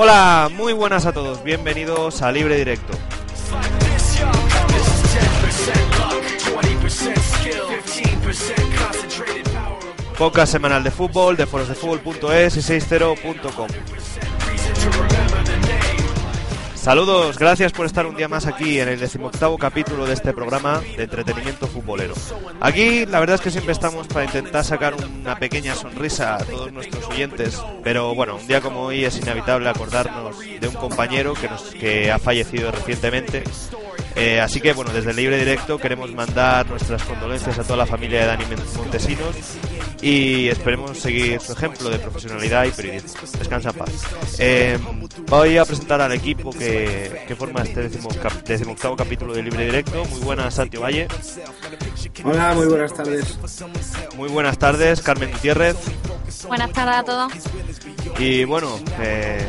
Hola, muy buenas a todos, bienvenidos a Libre Directo. Podcast semanal de fútbol de forosdefútbol.es y 60.com. Saludos, gracias por estar un día más aquí en el decimoctavo capítulo de este programa de entretenimiento futbolero. Aquí la verdad es que siempre estamos para intentar sacar una pequeña sonrisa a todos nuestros oyentes, pero bueno, un día como hoy es inevitable acordarnos de un compañero que, nos, que ha fallecido recientemente eh, así que bueno, desde el Libre Directo queremos mandar nuestras condolencias a toda la familia de Dani Montesinos y esperemos seguir su ejemplo de profesionalidad y periodismo. Descansa en paz. Eh, voy a presentar al equipo que, que forma este décimo, decimoctavo capítulo de Libre Directo. Muy buenas, Santiago Valle. Hola, muy buenas tardes. Muy buenas tardes, Carmen Gutiérrez. Buenas tardes a todos. Y bueno, eh,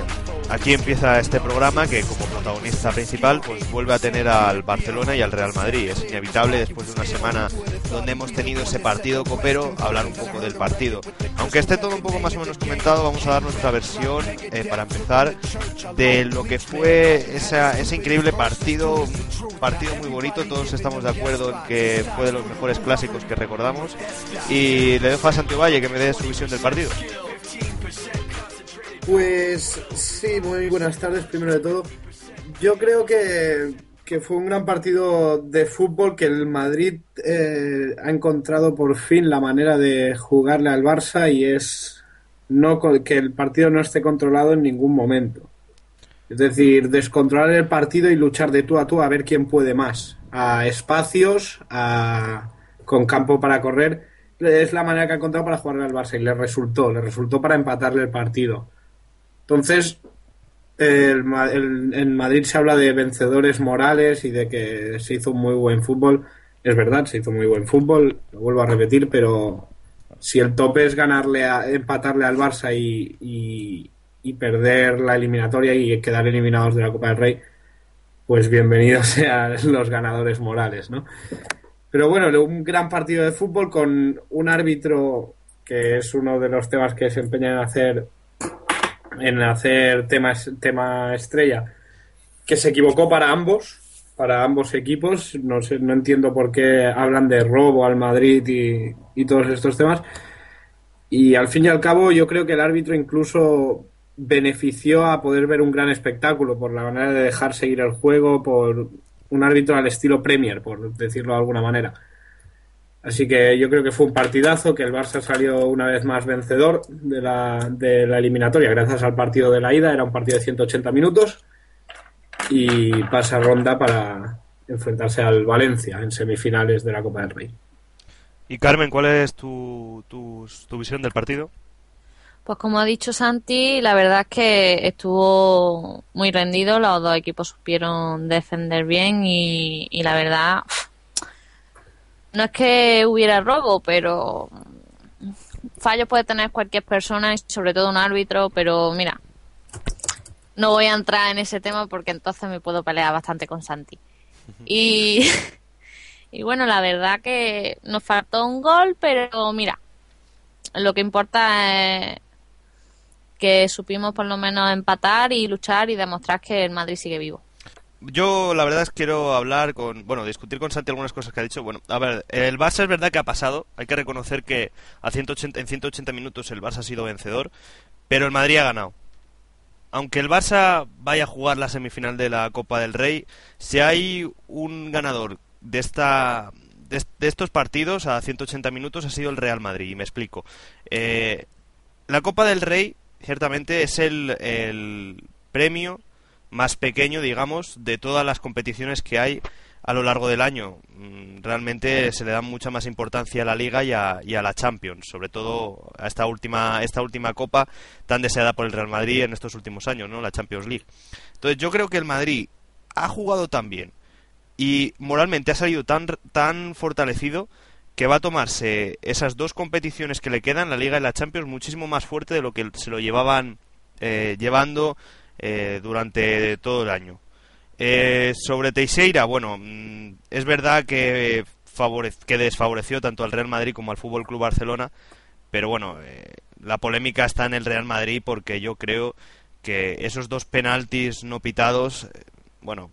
Aquí empieza este programa que como protagonista principal pues vuelve a tener al Barcelona y al Real Madrid. Es inevitable después de una semana donde hemos tenido ese partido copero hablar un poco del partido. Aunque esté todo un poco más o menos comentado, vamos a dar nuestra versión eh, para empezar de lo que fue ese increíble partido, un partido muy bonito, todos estamos de acuerdo en que fue de los mejores clásicos que recordamos y le dejo a Santiago Valle que me dé su visión del partido. Pues sí, muy buenas tardes primero de todo. Yo creo que, fue un gran partido de fútbol que el Madrid eh, ha encontrado por fin la manera de jugarle al Barça y es no que el partido no esté controlado en ningún momento. Es decir, descontrolar el partido y luchar de tú a tú a ver quién puede más. A espacios, a, con campo para correr. Es la manera que ha encontrado para jugarle al Barça y le resultó, le resultó para empatarle el partido. Entonces, en Madrid se habla de vencedores morales y de que se hizo un muy buen fútbol. Es verdad, se hizo muy buen fútbol, lo vuelvo a repetir, pero si el tope es ganarle, a, empatarle al Barça y, perder la eliminatoria y quedar eliminados de la Copa del Rey, pues bienvenidos sean los ganadores morales, ¿no? Pero bueno, un gran partido de fútbol con un árbitro que es uno de los temas que se empeña en hacer en hacer temas, tema estrella, que se equivocó para ambos, para ambos equipos. No sé, no entiendo por qué hablan de robo al Madrid y, y todos estos temas. Y al fin y al cabo, yo creo que el árbitro incluso benefició a poder ver un gran espectáculo por la manera de dejar seguir el juego, por un árbitro al estilo Premier, por decirlo de alguna manera. Así que yo creo que fue un partidazo, que el Barça salió una vez más vencedor de la, de la eliminatoria gracias al partido de la ida, era un partido de 180 minutos y pasa ronda para enfrentarse al Valencia en semifinales de la Copa del Rey. Y Carmen, ¿cuál es tu, tu, visión del partido? Pues como ha dicho Santi, la verdad es que estuvo muy rendido, los dos equipos supieron defender bien y, y la verdad no es que hubiera robo, pero fallo puede tener cualquier persona, sobre todo un árbitro, pero mira, no voy a entrar en ese tema porque entonces me puedo pelear bastante con Santi. Y, y bueno, la verdad que nos faltó un gol, pero mira, lo que importa es que supimos por lo menos empatar y luchar y demostrar que el Madrid sigue vivo. Yo, la verdad es quiero hablar con, bueno, discutir con Santi algunas cosas que ha dicho. Bueno, a ver, el Barça es verdad que ha pasado. Hay que reconocer que a 180, en 180 minutos el Barça ha sido vencedor, pero el Madrid ha ganado. Aunque el Barça vaya a jugar la semifinal de la Copa del Rey, si hay un ganador de esta de, estos partidos a 180 minutos ha sido el Real Madrid. Y me explico. Eh, la Copa del Rey, ciertamente, es el, el premio más pequeño, digamos, de todas las competiciones que hay a lo largo del año. Mm, realmente se le da mucha más importancia a la Liga y a, y a, la Champions, sobre todo a esta última, esta última copa tan deseada por el Real Madrid en estos últimos años, ¿no? La Champions League. Entonces yo creo que el Madrid ha jugado tan bien y moralmente ha salido tan, tan fortalecido que va a tomarse esas dos competiciones que le quedan, la Liga y la Champions, muchísimo más fuerte de lo que se lo llevaban eh, llevando eh, durante todo el año. Eh, sobre Teixeira, bueno, mm, es verdad que, que desfavoreció tanto al Real Madrid como al Fútbol Club Barcelona, pero bueno, eh, la polémica está en el Real Madrid porque yo creo que esos dos penaltis no pitados, eh, bueno,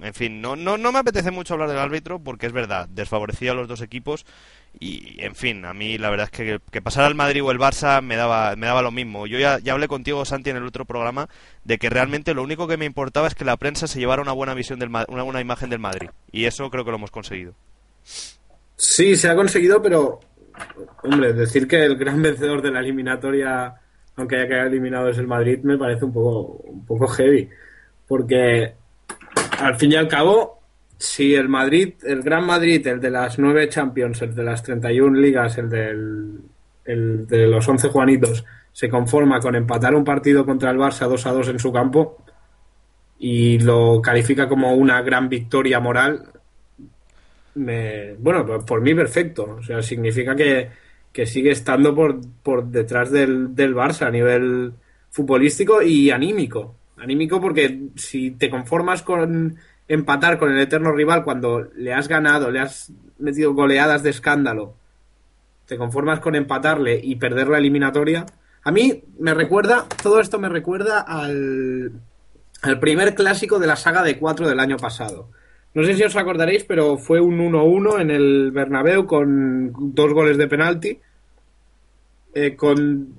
en fin, no, no, no me apetece mucho hablar del árbitro porque es verdad, desfavorecía a los dos equipos y, en fin, a mí la verdad es que que pasara el Madrid o el Barça me daba, me daba lo mismo. Yo ya, ya hablé contigo, Santi, en el otro programa de que realmente lo único que me importaba es que la prensa se llevara una buena visión del una buena imagen del Madrid y eso creo que lo hemos conseguido. Sí, se ha conseguido, pero, hombre, decir que el gran vencedor de la eliminatoria, aunque haya quedado eliminado, es el Madrid, me parece un poco, un poco heavy. Porque, al fin y al cabo, si el Madrid, el Gran Madrid, el de las nueve Champions, el de las 31 ligas, el, del, el de los 11 Juanitos, se conforma con empatar un partido contra el Barça 2 a 2 en su campo y lo califica como una gran victoria moral, me, bueno, por, mí perfecto. O sea, significa que, que sigue estando por, por detrás del, del Barça a nivel futbolístico y anímico. Anímico porque si te conformas con empatar con el eterno rival cuando le has ganado, le has metido goleadas de escándalo, te conformas con empatarle y perder la eliminatoria. A mí me recuerda, todo esto me recuerda al, al primer clásico de la saga de 4 del año pasado. No sé si os acordaréis, pero fue un 1-1 en el Bernabéu con dos goles de penalti. Eh, con,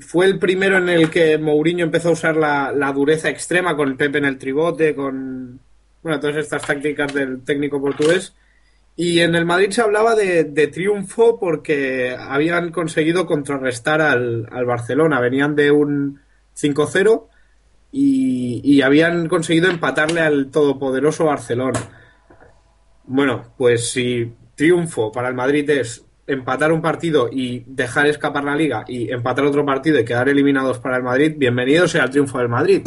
fue el primero en el que Mourinho empezó a usar la, la dureza extrema con Pepe en el tribote, con bueno, todas estas tácticas del técnico portugués. Y en el Madrid se hablaba de, triunfo porque habían conseguido contrarrestar al, al Barcelona. Venían de un 5-0 y, y habían conseguido empatarle al todopoderoso Barcelona. Bueno, pues si triunfo para el Madrid es empatar un partido y dejar escapar la liga y empatar otro partido y quedar eliminados para el Madrid, bienvenido sea el triunfo del Madrid.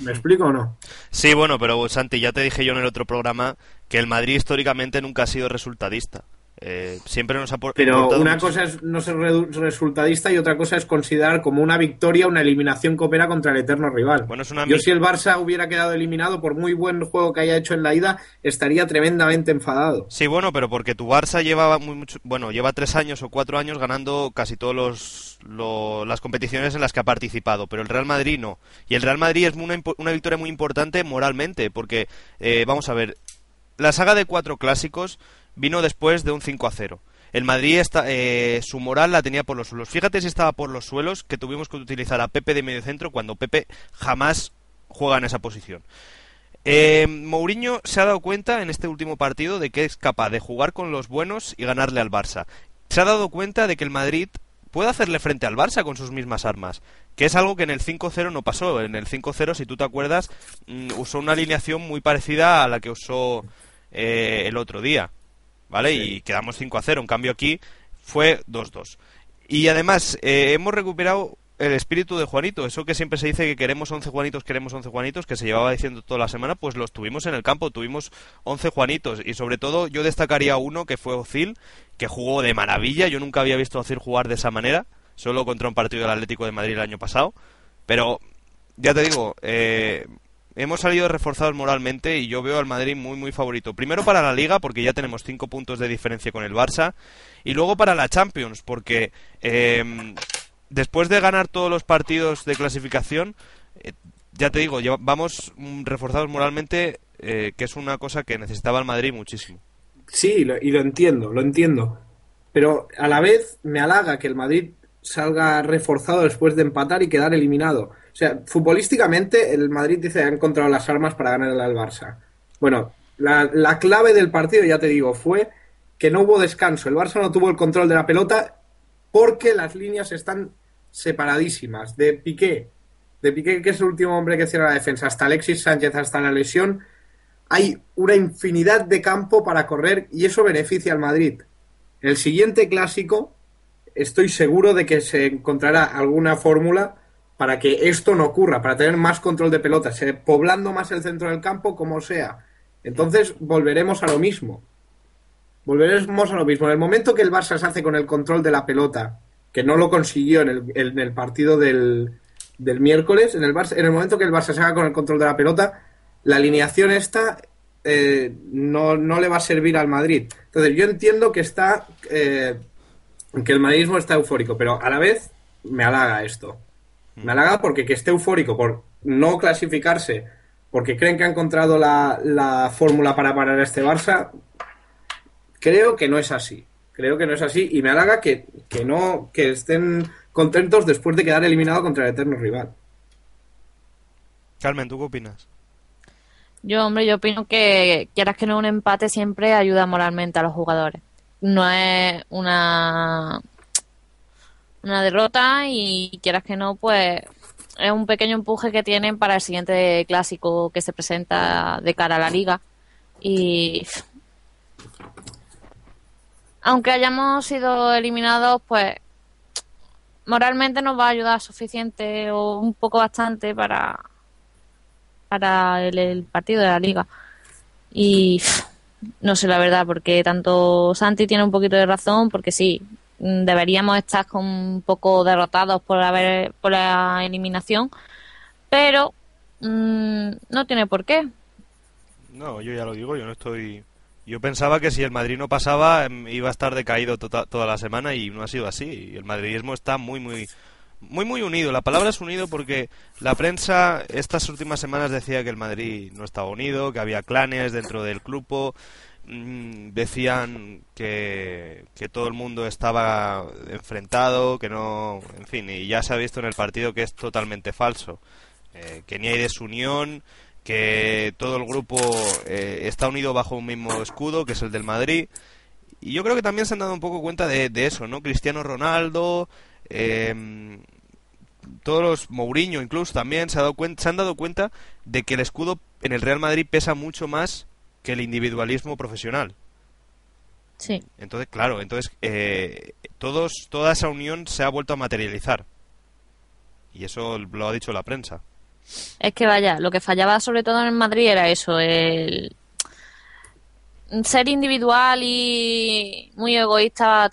¿Me explico o no? Sí, bueno, pero Santi, ya te dije yo en el otro programa que el Madrid históricamente nunca ha sido resultadista. Eh, siempre nos ha Pero una mucho- cosa es no ser resultadista y otra cosa es considerar como una victoria una eliminación que opera contra el eterno rival. Bueno, es una Yo si el Barça hubiera quedado eliminado por muy buen juego que haya hecho en la ida, estaría tremendamente enfadado. Sí, bueno, pero porque tu Barça lleva muy mucho, bueno, lleva tres años o cuatro años ganando casi todos los, las competiciones en las que ha participado, pero el Real Madrid no. Y el Real Madrid es una, una victoria muy importante moralmente, porque eh, vamos a ver, la saga de cuatro clásicos vino después de un 5 a 0. El Madrid está, eh, su moral la tenía por los suelos. Fíjate si estaba por los suelos que tuvimos que utilizar a Pepe de medio centro cuando Pepe jamás juega en esa posición. Eh, Mourinho se ha dado cuenta en este último partido de que es capaz de jugar con los buenos y ganarle al Barça. Se ha dado cuenta de que el Madrid puede hacerle frente al Barça con sus mismas armas, que es algo que en el 5-0 no pasó. En el 5-0, si tú te acuerdas, mm, usó una alineación muy parecida a la que usó eh, el otro día, ¿vale? Y quedamos 5-0. En cambio aquí fue 2-2. Y además eh, hemos recuperado el espíritu de Juanito, eso que siempre se dice que queremos 11 Juanitos, queremos 11 Juanitos, que se llevaba diciendo toda la semana, pues los tuvimos en el campo, tuvimos 11 Juanitos. Y sobre todo yo destacaría uno que fue Ozil, que jugó de maravilla, yo nunca había visto a jugar de esa manera, solo contra un partido del Atlético de Madrid el año pasado, pero ya te digo, eh, hemos salido reforzados moralmente y yo veo al Madrid muy muy favorito. Primero para la Liga porque ya tenemos 5 puntos de diferencia con el Barça y luego para la Champions porque eh, después de ganar todos los partidos de clasificación, eh, ya te digo, vamos mm, reforzados moralmente, eh, que es una cosa que necesitaba el Madrid muchísimo. Sí, lo- y lo entiendo, lo entiendo. Pero a la vez me halaga que el Madrid salga reforzado después de empatar y quedar eliminado. O sea, futbolísticamente el Madrid dice ha encontrado las armas para ganarle al Barça. Bueno, la, la clave del partido, ya te digo, fue que no hubo descanso. El Barça no tuvo el control de la pelota porque las líneas están separadísimas. De Piqué, de Piqué, que es el último hombre que cierra la defensa, hasta Alexis Sánchez, hasta la lesión, hay una infinidad de campo para correr y eso beneficia al Madrid. En el siguiente clásico estoy seguro de que se encontrará alguna fórmula para que esto no ocurra, para tener más control de pelotas, eh, poblando más el centro del campo como sea. Entonces volveremos a lo mismo. Volveremos a lo mismo. En el momento que el Barça se hace con el control de la pelota, que no lo consiguió en el, en el partido del, del miércoles, en el, Barça, en el momento que el Barça se haga con el control de la pelota, la alineación esta eh, no, no le va a servir al Madrid. Entonces yo entiendo que está eh, que el madridismo está eufórico, pero a la vez me halaga esto. Me halaga porque que esté eufórico por no clasificarse, porque creen que ha encontrado la, la fórmula para parar a este Barça, creo que no es así. Creo que no es así y me halaga que, que no que estén contentos después de quedar eliminado contra el eterno rival. Carmen, ¿tú qué opinas? Yo, hombre, yo opino que quieras que no un empate siempre ayuda moralmente a los jugadores. No es una una derrota y quieras que no, pues es un pequeño empuje que tienen para el siguiente clásico que se presenta de cara a la liga. Y aunque hayamos sido eliminados, pues moralmente nos va a ayudar suficiente o un poco bastante para para el, partido de la liga. Y no sé la verdad, porque tanto Santi tiene un poquito de razón, porque sí, deberíamos estar con un poco derrotados por haber por la eliminación, pero mmm, no tiene por qué. No, yo ya lo digo, yo no estoy. Yo pensaba que si el Madrid no pasaba em, iba a estar decaído tota, toda la semana y no ha sido así. El madridismo está muy, muy, muy, muy unido. La palabra es unido porque la prensa estas últimas semanas decía que el Madrid no estaba unido, que había clanes dentro del grupo. Mm, decían que, que todo el mundo estaba enfrentado, que no, en fin, y ya se ha visto en el partido que es totalmente falso, eh, que ni hay desunión, que todo el grupo eh, está unido bajo un mismo escudo, que es el del Madrid, y yo creo que también se han dado un poco cuenta de, de eso, ¿no? Cristiano Ronaldo, eh, todos los Mourinho incluso también se, ha dado cuenta, se han dado cuenta de que el escudo en el Real Madrid pesa mucho más que el individualismo profesional. Sí. Entonces, claro, entonces eh, todos, toda esa unión se ha vuelto a materializar. Y eso lo ha dicho la prensa. Es que vaya, lo que fallaba sobre todo en Madrid era eso, el ser individual y muy egoísta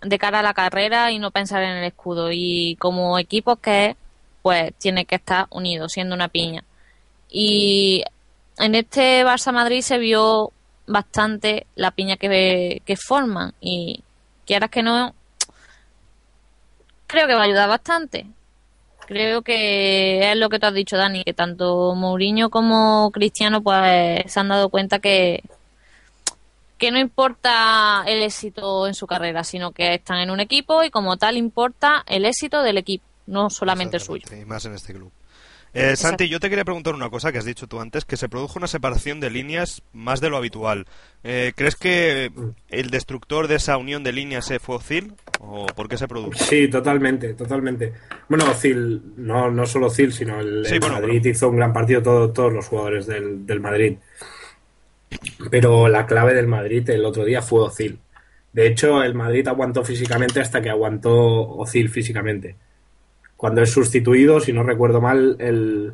de cara a la carrera y no pensar en el escudo. Y como equipo que es, pues tiene que estar unido, siendo una piña. Y en este Barça Madrid se vio bastante la piña que, que forman y quieras que no creo que va a ayudar bastante creo que es lo que tú has dicho Dani que tanto Mourinho como Cristiano pues se han dado cuenta que que no importa el éxito en su carrera sino que están en un equipo y como tal importa el éxito del equipo no solamente el suyo Y más en este club. Eh, Santi, yo te quería preguntar una cosa que has dicho tú antes, que se produjo una separación de líneas más de lo habitual. Eh, ¿Crees que el destructor de esa unión de líneas fue Ozil? ¿O por qué se produjo? Sí, totalmente, totalmente. Bueno, Ozil, no, no solo Ozil, sino el, Sí, el bueno, Madrid pero- hizo un gran partido, todo- todos los jugadores del, del Madrid. Pero la clave del Madrid el otro día fue Ozil. De hecho, el Madrid aguantó físicamente hasta que aguantó Ozil físicamente. Cuando es sustituido, si no recuerdo mal, el,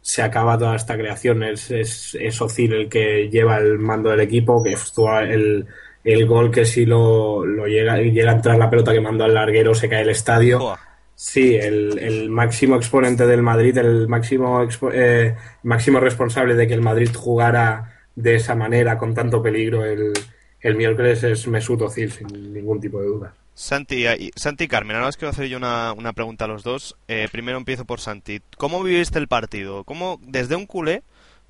se acaba toda esta creación. Es, es, el que lleva el mando del equipo, que el, el gol que si lo, lo llega, llega a entrar la pelota que mandó al larguero, se cae el estadio. Sí, el, el máximo exponente del Madrid, el máximo, expo- eh, máximo responsable de que el Madrid jugara de esa manera, con tanto peligro, el, el miércoles es Mesut Özil, sin ningún tipo de duda. Santi, y- Santi y Carmen, ahora os quiero hacer yo una, una pregunta a los dos. Eh, primero empiezo por Santi. ¿Cómo viviste el partido? ¿Cómo, desde un culé,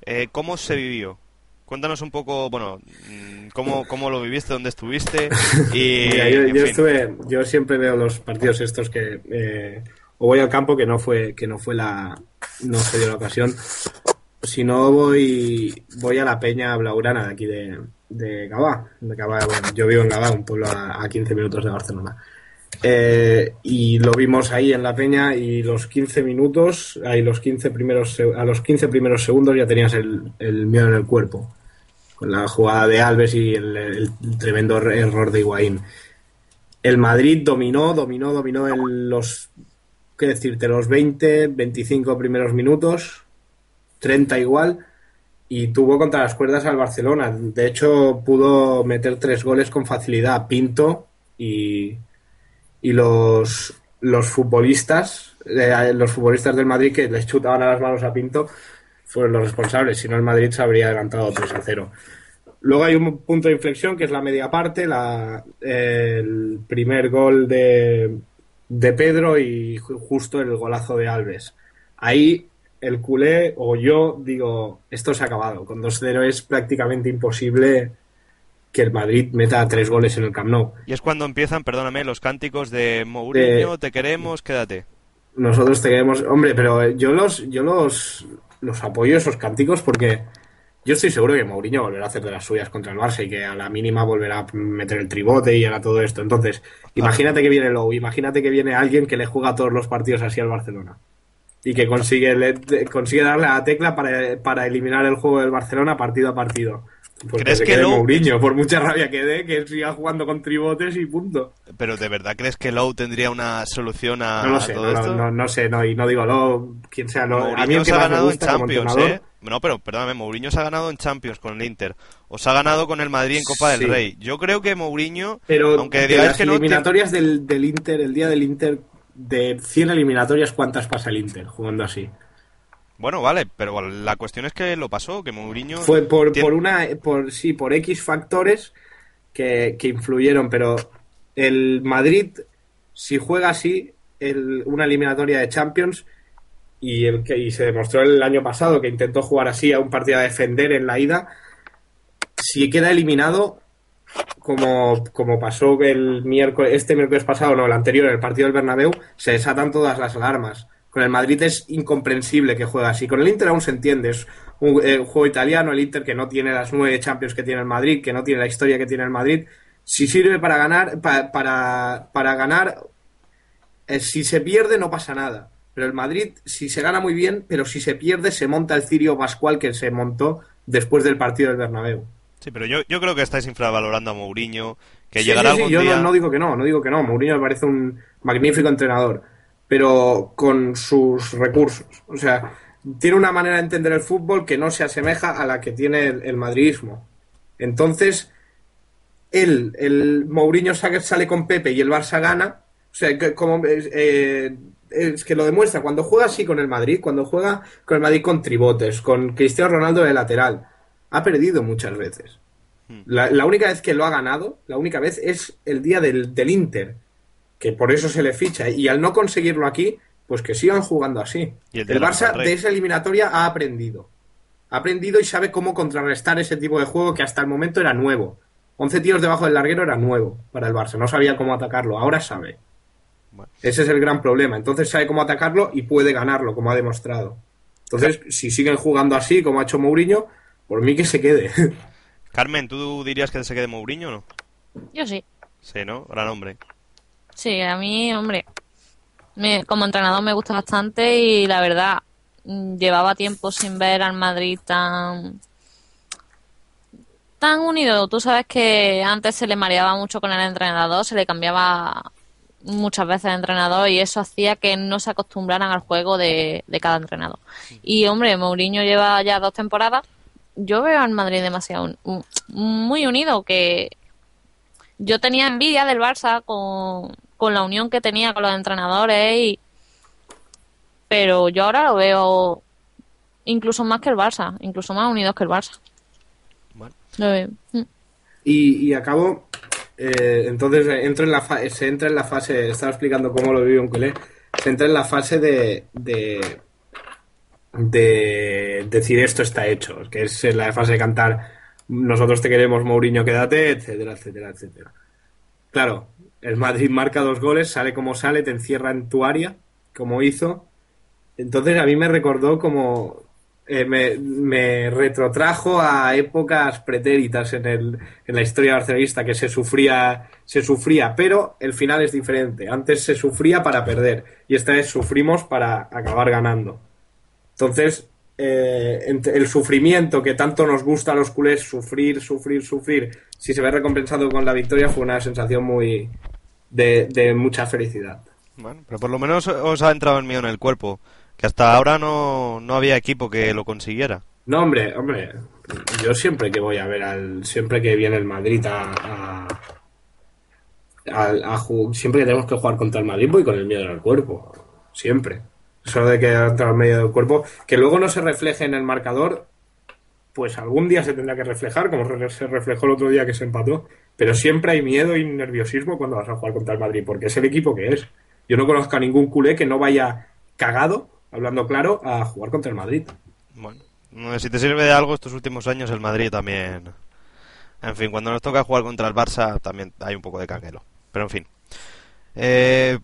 eh, cómo se vivió? Cuéntanos un poco, bueno, mm, cómo, cómo lo viviste, dónde estuviste y... Mira, yo, estuve, yo siempre veo los partidos estos que eh, o voy al campo que no fue, que no fue la, no se dio la ocasión. Si no voy, voy a la Peña Blaugrana de aquí de, de Gabá, de Gabá, bueno, yo vivo en Gabá, un pueblo a, a 15 minutos de Barcelona. Eh, y lo vimos ahí en la Peña y los 15 minutos, ahí los 15 primeros, a los 15 primeros segundos ya tenías el, el miedo en el cuerpo con la jugada de Alves y el, el tremendo er- error de Higuaín. El Madrid dominó, dominó, dominó en los, qué decirte, los 20, 25 primeros minutos, 30 igual, y tuvo contra las cuerdas al Barcelona. De hecho, pudo meter tres goles con facilidad. Pinto y, y los, los futbolistas, eh, los futbolistas del Madrid que les chutaban a las manos a Pinto, fueron los responsables. Si no, el Madrid se habría adelantado 3 a 0. Luego hay un punto de inflexión que es la media parte, la, el primer gol de, de Pedro y justo el golazo de Alves. Ahí el culé o yo digo, esto se ha acabado. Con 2-0 es prácticamente imposible que el Madrid meta tres goles en el Camp Nou. Y es cuando empiezan, perdóname, los cánticos de Mourinho, te queremos, quédate. Nosotros te queremos, hombre, pero yo los, yo los, los apoyo esos cánticos porque yo estoy seguro que Mourinho volverá a hacer de las suyas contra el Barça y que a la mínima volverá a meter el tribote y hará todo esto. Entonces, imagínate que viene Lowe, imagínate que viene alguien que le juega todos los partidos así al Barcelona y que consigue, consigue darle a la tecla para, para eliminar el juego del Barcelona partido a partido. Pues ¿Crees que, Mourinho, por mucha rabia que dé, que siga jugando con tribotes y punto. Pero ¿de verdad crees que Lowe tendría una solución a, no lo sé, todo esto? No, no, sé, no, y no digo Lowe, quien sea Lowe. Mourinho a se ha ganado en Champions, ¿eh? No, pero perdóname, Mourinho se ha ganado en Champions con el Inter. O se ha ganado con el Madrid en Copa del Rey. Yo creo que Mourinho, pero aunque digáis las que eliminatorias del, del Inter, el día del Inter, de 100 eliminatorias, ¿cuántas pasa el Inter jugando así? Bueno, vale, pero la cuestión es que lo pasó, que Mourinho... Fue por, por una, por, sí, por X factores que, influyeron, pero el Madrid, si juega así, el, una eliminatoria de Champions, y, el que, y se demostró el año pasado que intentó jugar así a un partido a defender en la ida, si queda eliminado, como, como pasó el miércoles, este miércoles pasado, no, el anterior, el partido del Bernabéu, se desatan todas las alarmas. Con el Madrid es incomprensible que juegue así. Con el Inter aún se entiende. Es un, eh, juego italiano, el Inter que no tiene las nueve Champions que tiene el Madrid, que no tiene la historia que tiene el Madrid. Si sirve para ganar, para, para ganar, eh, si se pierde no pasa nada. Pero el Madrid, si se gana muy bien, pero si se pierde, se monta el Cirio Pascual que se montó después del partido del Bernabéu. Sí, pero yo, yo creo que estáis infravalorando a Mourinho, que llegará algún yo día... no, no, digo que no, no digo que no. Mourinho me parece un magnífico entrenador pero con sus recursos. O sea, tiene una manera de entender el fútbol que no se asemeja a la que tiene el, madridismo. Entonces, él, el Mourinho sale con Pepe y el Barça gana. O sea, que, como eh, es que lo demuestra cuando juega así con el Madrid, cuando juega con el Madrid con tribotes, con Cristiano Ronaldo de lateral, ha perdido muchas veces. La, única vez que lo ha ganado, la única vez es el día del, del Inter, que por eso se le ficha. Y al no conseguirlo aquí, pues que sigan jugando así. el, Barça de esa eliminatoria ha aprendido. Ha aprendido y sabe cómo contrarrestar ese tipo de juego que hasta el momento era nuevo. 11 tiros debajo del larguero era nuevo para el Barça. No sabía cómo atacarlo. Ahora sabe. Ese es el gran problema. Entonces sabe cómo atacarlo y puede ganarlo, como ha demostrado. Entonces, si siguen jugando así, como ha hecho Mourinho, por mí que se quede. Carmen, ¿tú dirías que se quede Mourinho o no? Yo sí. Sí, ¿no? Gran hombre. Sí, a mí, hombre, como entrenador me gusta bastante y la verdad, mm, llevaba tiempo sin ver al Madrid tan tan unido. Tú sabes que antes se le mareaba mucho con el entrenador, se le cambiaba muchas veces el entrenador y eso hacía que no se acostumbraran al juego de, de cada entrenador. Y hombre, Mourinho lleva ya dos temporadas. Yo veo al Madrid demasiado muy unido, que yo tenía envidia del Barça con, con la unión que tenía con los entrenadores y pero yo ahora lo veo incluso más que el Barça, incluso más unidos que el Barça. Mm. Y, y acabo, eh, entonces entro en la se entra en la fase, estaba explicando cómo lo vive un culé, se entra en la fase de, de, de decir esto está hecho, que es la fase de cantar nosotros te queremos Mourinho, quédate, etcétera, etcétera, etcétera. Claro, el Madrid marca dos goles, sale como sale, te encierra en tu área, como hizo. Entonces a mí me recordó como... Eh, me, retrotrajo a épocas pretéritas en, el, en la historia barcelonista que se sufría, se sufría, pero el final es diferente. Antes se sufría para perder y esta vez sufrimos para acabar ganando. Entonces, eh, el sufrimiento que tanto nos gusta a los culés, sufrir, sufrir, sufrir, si se ve recompensado con la victoria, fue una sensación muy, de, mucha felicidad. Bueno, pero por lo menos os ha entrado el mío en el cuerpo, que hasta ahora no, no había equipo que lo consiguiera. No, hombre, hombre, yo siempre que voy a ver al, siempre que viene el Madrid a, a, siempre que tenemos que jugar contra el Madrid voy con el miedo en el cuerpo, siempre. Eso de que el medio del cuerpo, que luego no se refleje en el marcador, pues algún día se tendrá que reflejar, como se reflejó el otro día que se empató. Pero siempre hay miedo y nerviosismo cuando vas a jugar contra el Madrid, porque es el equipo que es. Yo no conozco a ningún culé que no vaya cagado, hablando claro, a jugar contra el Madrid. Bueno, si te sirve de algo estos últimos años, el Madrid también. En fin, cuando nos toca jugar contra el Barça, también hay un poco de canguelo. Pero en fin. Eh,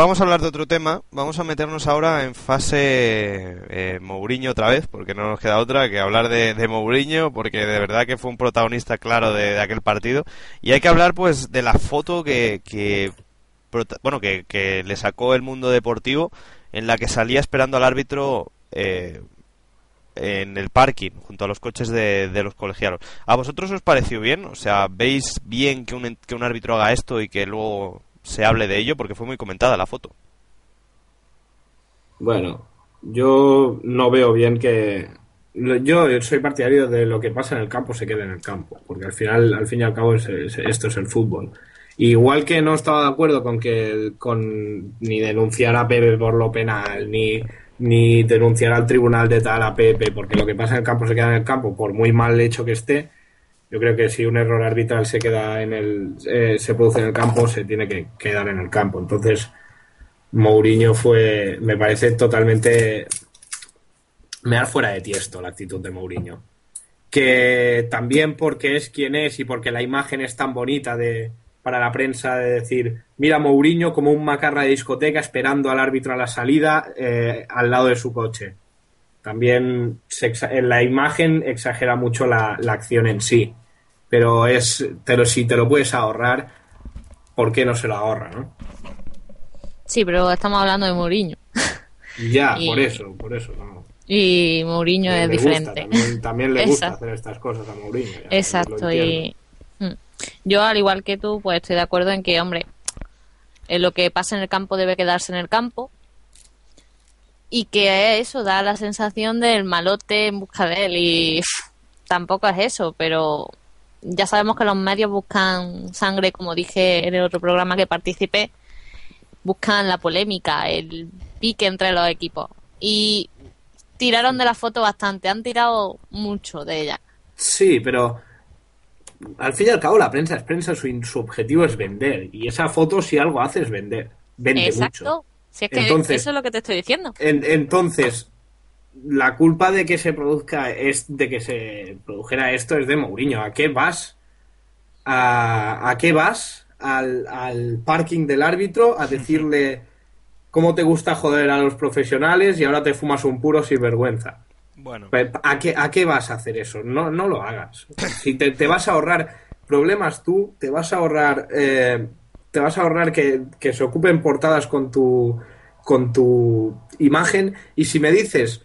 Vamos a hablar de otro tema. Vamos a meternos ahora en fase eh, Mourinho otra vez, porque no nos queda otra que hablar de, Mourinho, porque de verdad que fue un protagonista claro de, aquel partido. Y hay que hablar, pues, de la foto que, que bueno, que, le sacó el mundo deportivo, en la que salía esperando al árbitro eh, en el parking, junto a los coches de, los colegiados. ¿A vosotros os pareció bien? O sea, ¿veis bien que un, que un árbitro haga esto y que luego se hable de ello porque fue muy comentada la foto. Bueno, yo no veo bien que yo soy partidario de lo que pasa en el campo se quede en el campo, porque al final, al fin y al cabo, esto es el fútbol. Igual que no estaba de acuerdo con que con ni denunciar a Pepe por lo penal, ni, ni denunciar al tribunal de tal a Pepe, porque lo que pasa en el campo se queda en el campo, por muy mal hecho que esté, yo creo que si un error arbitral se queda en el eh, se produce en el campo, se tiene que quedar en el campo. Entonces, Mourinho fue, me parece totalmente me da fuera de tiesto la actitud de Mourinho. Que también porque es quien es y porque la imagen es tan bonita de para la prensa de decir, mira Mourinho como un macarra de discoteca esperando al árbitro a la salida eh, al lado de su coche. También en la imagen exagera mucho la, la acción en sí pero es, pero si te lo puedes ahorrar, ¿por qué no se lo ahorra, no? Sí, pero estamos hablando de Mourinho. Ya, por eso, por eso. Y Mourinho es diferente. también, le gusta hacer estas cosas a Mourinho. Exacto, y mm, yo al igual que tú, pues estoy de acuerdo en que, hombre, en lo que pasa en el campo debe quedarse en el campo y que eso da la sensación del malote en busca de él y tampoco es eso, pero ya sabemos que los medios buscan sangre, como dije en el otro programa que participé, buscan la polémica, el pique entre los equipos. Y tiraron de la foto bastante, han tirado mucho de ella. Sí, pero al fin y al cabo la prensa es prensa, su, su objetivo es vender. Y esa foto si algo hace es vender. Vende Exacto. Si es que eso es lo que te estoy diciendo. entonces, la culpa de que se produzca es de que se produjera esto es de Mourinho. ¿A qué vas? ¿A, qué vas al, al, parking del árbitro a decirle cómo te gusta joder a los profesionales y ahora te fumas un puro sin vergüenza? Bueno. ¿A qué, ¿A qué vas a hacer eso? No, no lo hagas. Si te, te vas a ahorrar problemas tú, te vas a ahorrar, eh, te vas a ahorrar que, que se ocupen portadas con tu, con tu imagen y si me dices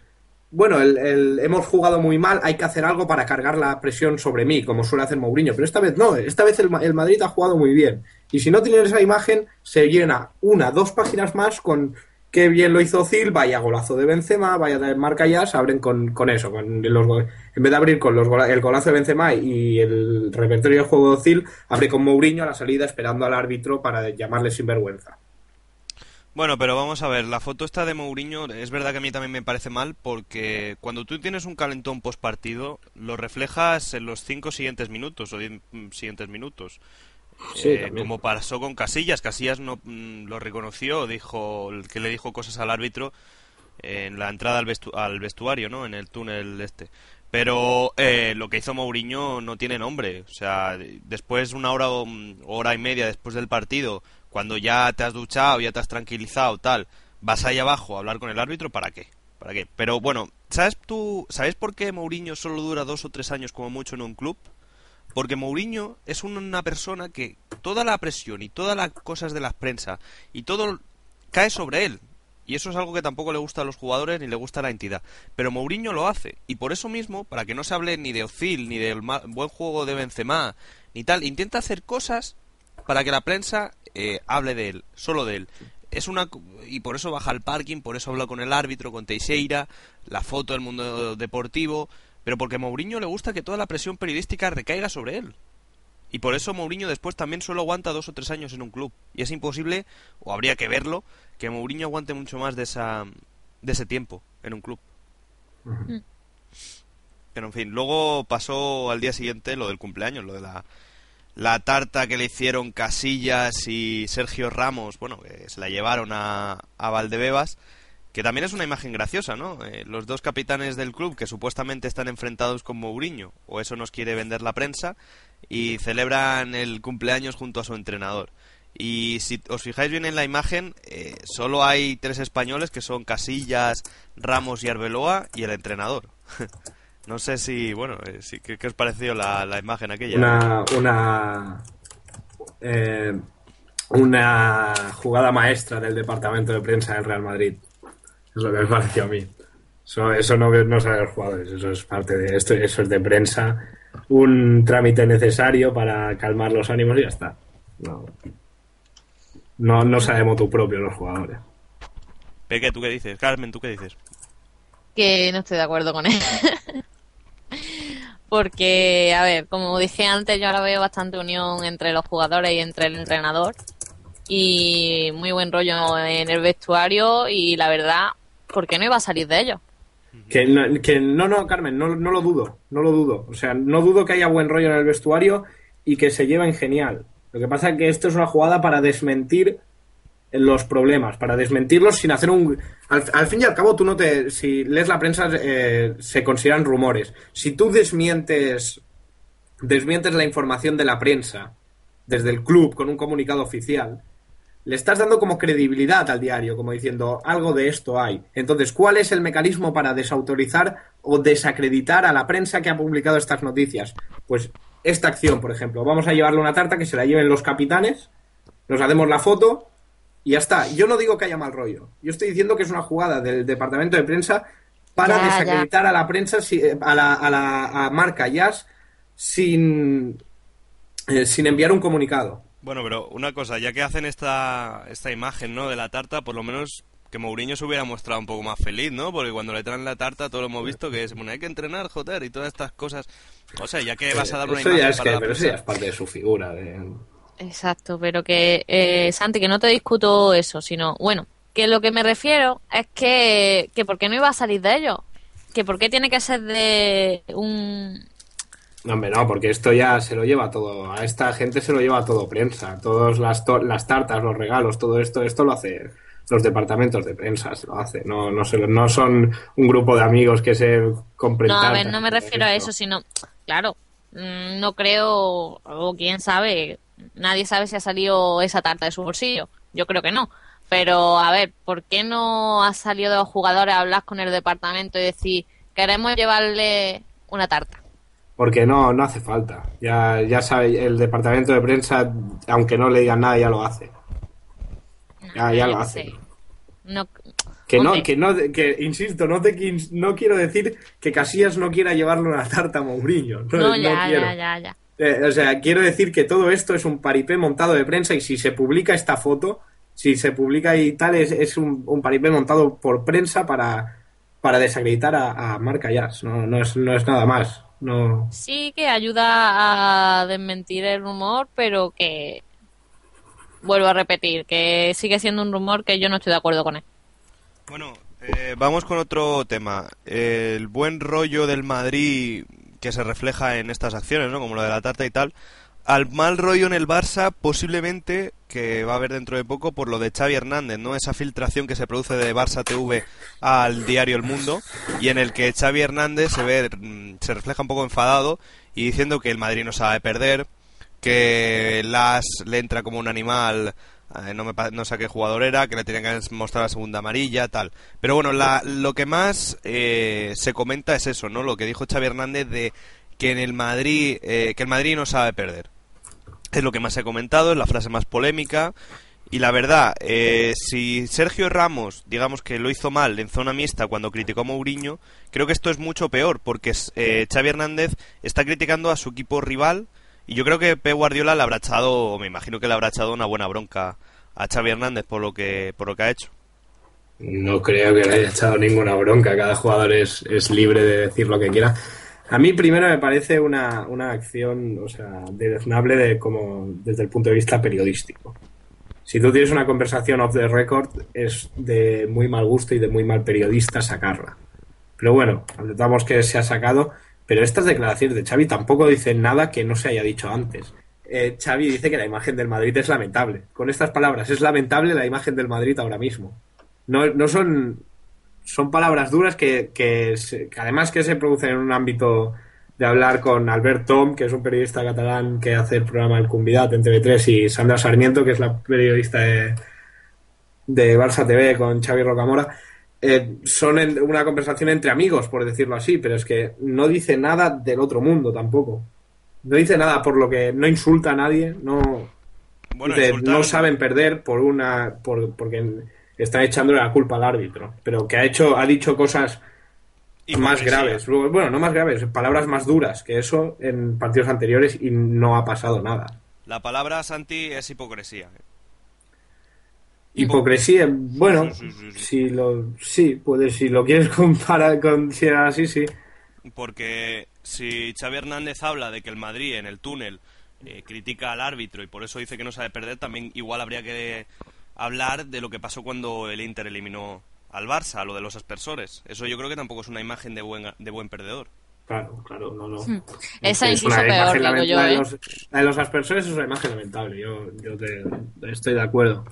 bueno, el, hemos jugado muy mal, hay que hacer algo para cargar la presión sobre mí, como suele hacer Mourinho. Pero esta vez no, esta vez el, Madrid ha jugado muy bien. Y si no tienen esa imagen, se llena una, dos páginas más con qué bien lo hizo Zil, vaya golazo de Benzema, vaya de marca ya, se abren con, eso. Con los, en vez de abrir con los, el golazo de Benzema y el repertorio de juego de Zil, abre con Mourinho a la salida esperando al árbitro para llamarle sinvergüenza. Bueno, pero vamos a ver, la foto esta de Mourinho es verdad que a mí también me parece mal porque cuando tú tienes un calentón post partido lo reflejas en los cinco siguientes minutos o diez mm, siguientes minutos. Eh, como pasó con Casillas, Casillas no mm, lo reconoció, dijo que le dijo cosas al árbitro en la entrada al, al vestuario, ¿no? En el túnel este. Pero eh, lo que hizo Mourinho no tiene nombre. O sea, después, una hora o mm, hora y media después del partido, cuando ya te has duchado, ya te has tranquilizado, tal, vas ahí abajo a hablar con el árbitro, ¿para qué? ¿Para qué? Pero bueno, ¿sabes tú, ¿sabes por qué Mourinho solo dura dos o tres años como mucho en un club? Porque Mourinho es una persona que toda la presión y todas las cosas de la prensa y todo cae sobre él. Y eso es algo que tampoco le gusta a los jugadores ni le gusta a la entidad. Pero Mourinho lo hace. Y por eso mismo, para que no se hable ni de Ozil, ni del buen juego de Benzema, ni tal, intenta hacer cosas para que la prensa eh, hable de él, solo de él. Es una y por eso baja al parking, por eso habla con el árbitro, con Teixeira, la foto del mundo deportivo, pero porque a Mourinho le gusta que toda la presión periodística recaiga sobre él. Y por eso Mourinho después también solo aguanta dos o tres años en un club. Y es imposible, o habría que verlo, que Mourinho aguante mucho más de esa de ese tiempo en un club. Pero en fin, luego pasó al día siguiente lo del cumpleaños, lo de la la tarta que le hicieron Casillas y Sergio Ramos, bueno, que se la llevaron a, a Valdebebas, que también es una imagen graciosa, ¿no? Eh, los dos capitanes del club que supuestamente están enfrentados con Mourinho, o eso nos quiere vender la prensa, y celebran el cumpleaños junto a su entrenador. Y si os fijáis bien en la imagen, eh, solo hay tres españoles que son Casillas, Ramos y Arbeloa y el entrenador. no sé si, bueno, eh, si, ¿qué, os pareció la, la imagen aquella? Una, una, eh, una jugada maestra del departamento de prensa del Real Madrid. Es lo que me pareció a mí. Eso, eso no, no saben los jugadores, eso es parte de esto, eso es de prensa, un trámite necesario para calmar los ánimos y ya está. No, no, no sabemos tu propio los jugadores. Peque, ¿tú qué dices? Carmen, ¿tú qué dices? Que no estoy de acuerdo con él. Porque, a ver, como dije antes, yo ahora veo bastante unión entre los jugadores y entre el entrenador. Y muy buen rollo en el vestuario. Y la verdad, ¿por qué no iba a salir de ellos? Que no, que no, no, Carmen, no, no lo dudo, no lo dudo. O sea, no dudo que haya buen rollo en el vestuario y que se lleven genial. Lo que pasa es que esto es una jugada para desmentir los problemas, para desmentirlos sin hacer un... Al, fin y al cabo, tú no te... Si lees la prensa, eh, se consideran rumores. Si tú desmientes, desmientes la información de la prensa desde el club con un comunicado oficial, le estás dando como credibilidad al diario, como diciendo, algo de esto hay. Entonces, ¿cuál es el mecanismo para desautorizar o desacreditar a la prensa que ha publicado estas noticias? Pues esta acción, por ejemplo. Vamos a llevarle una tarta que se la lleven los capitanes, nos hacemos la foto y ya está. Yo no digo que haya mal rollo. Yo estoy diciendo que es una jugada del departamento de prensa para Ya, desacreditar ya. a la prensa, si- a la, a la a marca Jazz, sin, eh, sin enviar un comunicado. Bueno, pero una cosa, ya que hacen esta, esta imagen, ¿no? De la tarta, por lo menos que Mourinho se hubiera mostrado un poco más feliz, ¿no? Porque cuando le traen la tarta, todo lo hemos visto que es, bueno, hay que entrenar, joder, y todas estas cosas. O sea, ya que vas a dar una eso imagen ya es para que, la pero eso ya es parte de su figura. de- Exacto, pero que, eh, Santi, que no te discuto eso, sino, bueno, que lo que me refiero es que, que ¿por qué no iba a salir de ellos? Que ¿por qué tiene que ser de un... No, hombre, no, porque esto ya se lo lleva todo. A esta gente se lo lleva todo prensa. Todas las, to- las tartas, los regalos, todo esto, esto lo hace los departamentos de prensa, se lo hace. No, no, se lo- no son un grupo de amigos que se compren No, a ver, no me refiero a eso, sino, claro, mm, no creo, o quién sabe, nadie sabe si ha salido esa tarta de su bolsillo. Yo creo que no. Pero, a ver, ¿por qué no ha salido de los jugadores a hablar con el departamento y decir, queremos llevarle una tarta? Porque no, no hace falta. Ya, ya sabe, el departamento de prensa, aunque no le digan nada, ya lo hace. Ya, lo hace. No, Que no, que no, que insisto, no te no quiero decir que Casillas no quiera llevarle una tarta a Mourinho. No, no, quiero. ya, ya, ya. Eh, o sea, quiero decir que todo esto es un paripé montado de prensa y si se publica esta foto, si se publica y tal, es, es un, un paripé montado por prensa para, para desacreditar a, a Marca Jazz. No, no, es, no es nada más. No. Sí que ayuda a desmentir el rumor, pero que vuelvo a repetir, que sigue siendo un rumor que yo no estoy de acuerdo con él. Bueno, eh, vamos con otro tema. El buen rollo del Madrid que se refleja en estas acciones, ¿no? Como lo de la tarta y tal. Al mal rollo en el Barça, posiblemente, que va a haber dentro de poco, por lo de Xavi Hernández, ¿no? Esa filtración que se produce de Barça TV al diario El Mundo, y en el que Xavi Hernández se ve, mm, se refleja un poco enfadado y diciendo que el Madrid no sabe perder, que Las le entra como un animal, no, me, no sé qué jugador era, que le tenían que mostrar la segunda amarilla, tal. Pero bueno, la- lo que más eh, se comenta es eso, ¿no? Lo que dijo Xavi Hernández de que en el Madrid, eh, que el Madrid no sabe perder. Es lo que más se ha comentado, es la frase más polémica. Y la verdad, eh, si Sergio Ramos, digamos que lo hizo mal en zona mixta cuando criticó a Mourinho, creo que esto es mucho peor, porque eh, Xavi Hernández está criticando a su equipo rival y yo creo que Pep Guardiola le habrá echado, o me imagino que le habrá echado una buena bronca a Xavi Hernández por lo que, por lo que ha hecho. No creo que le haya echado ninguna bronca. Cada jugador es, es libre de decir lo que quiera. A mí primero me parece una, una acción, o sea, deleznable de como desde el punto de vista periodístico. Si tú tienes una conversación off the record, es de muy mal gusto y de muy mal periodista sacarla. Pero bueno, aceptamos que se ha sacado, pero estas declaraciones de Xavi tampoco dicen nada que no se haya dicho antes. eh, Xavi dice que la imagen del Madrid es lamentable. Con estas palabras, es lamentable la imagen del Madrid ahora mismo. No, no son, son palabras duras que, que, se- que además que se producen en un ámbito de hablar con Albert Tom, que es un periodista catalán que hace el programa El Convidat en TV3, y Sandra Sarmiento, que es la periodista de, de Barça TV con Xavi Rocamora, eh, son en- una conversación entre amigos, por decirlo así, pero es que no dice nada del otro mundo tampoco. No dice nada por lo que no insulta a nadie, no, Bueno, no saben perder por una por, porque están echándole la culpa al árbitro, pero que ha hecho ha dicho cosas más hipocresía. graves, bueno, no más graves, palabras más duras que eso en partidos anteriores y no ha pasado nada. La palabra, Santi, es hipocresía. Hipocresía, bueno, Sí, sí, sí, sí. si lo sí, puedes si lo quieres comparar considerar así, sí. Porque si Xavi Hernández habla de que el Madrid en el túnel eh, critica al árbitro y por eso dice que no sabe perder, también igual habría que hablar de lo que pasó cuando el Inter eliminó al Barça, lo de los aspersores. Eso yo creo que tampoco es una imagen de buen, de buen perdedor. Claro, claro, no, no. Hmm. Esa Es incluso una peor, imagen digo yo, La de ¿eh? los, la de los aspersores es una imagen lamentable, yo, yo te- estoy de acuerdo.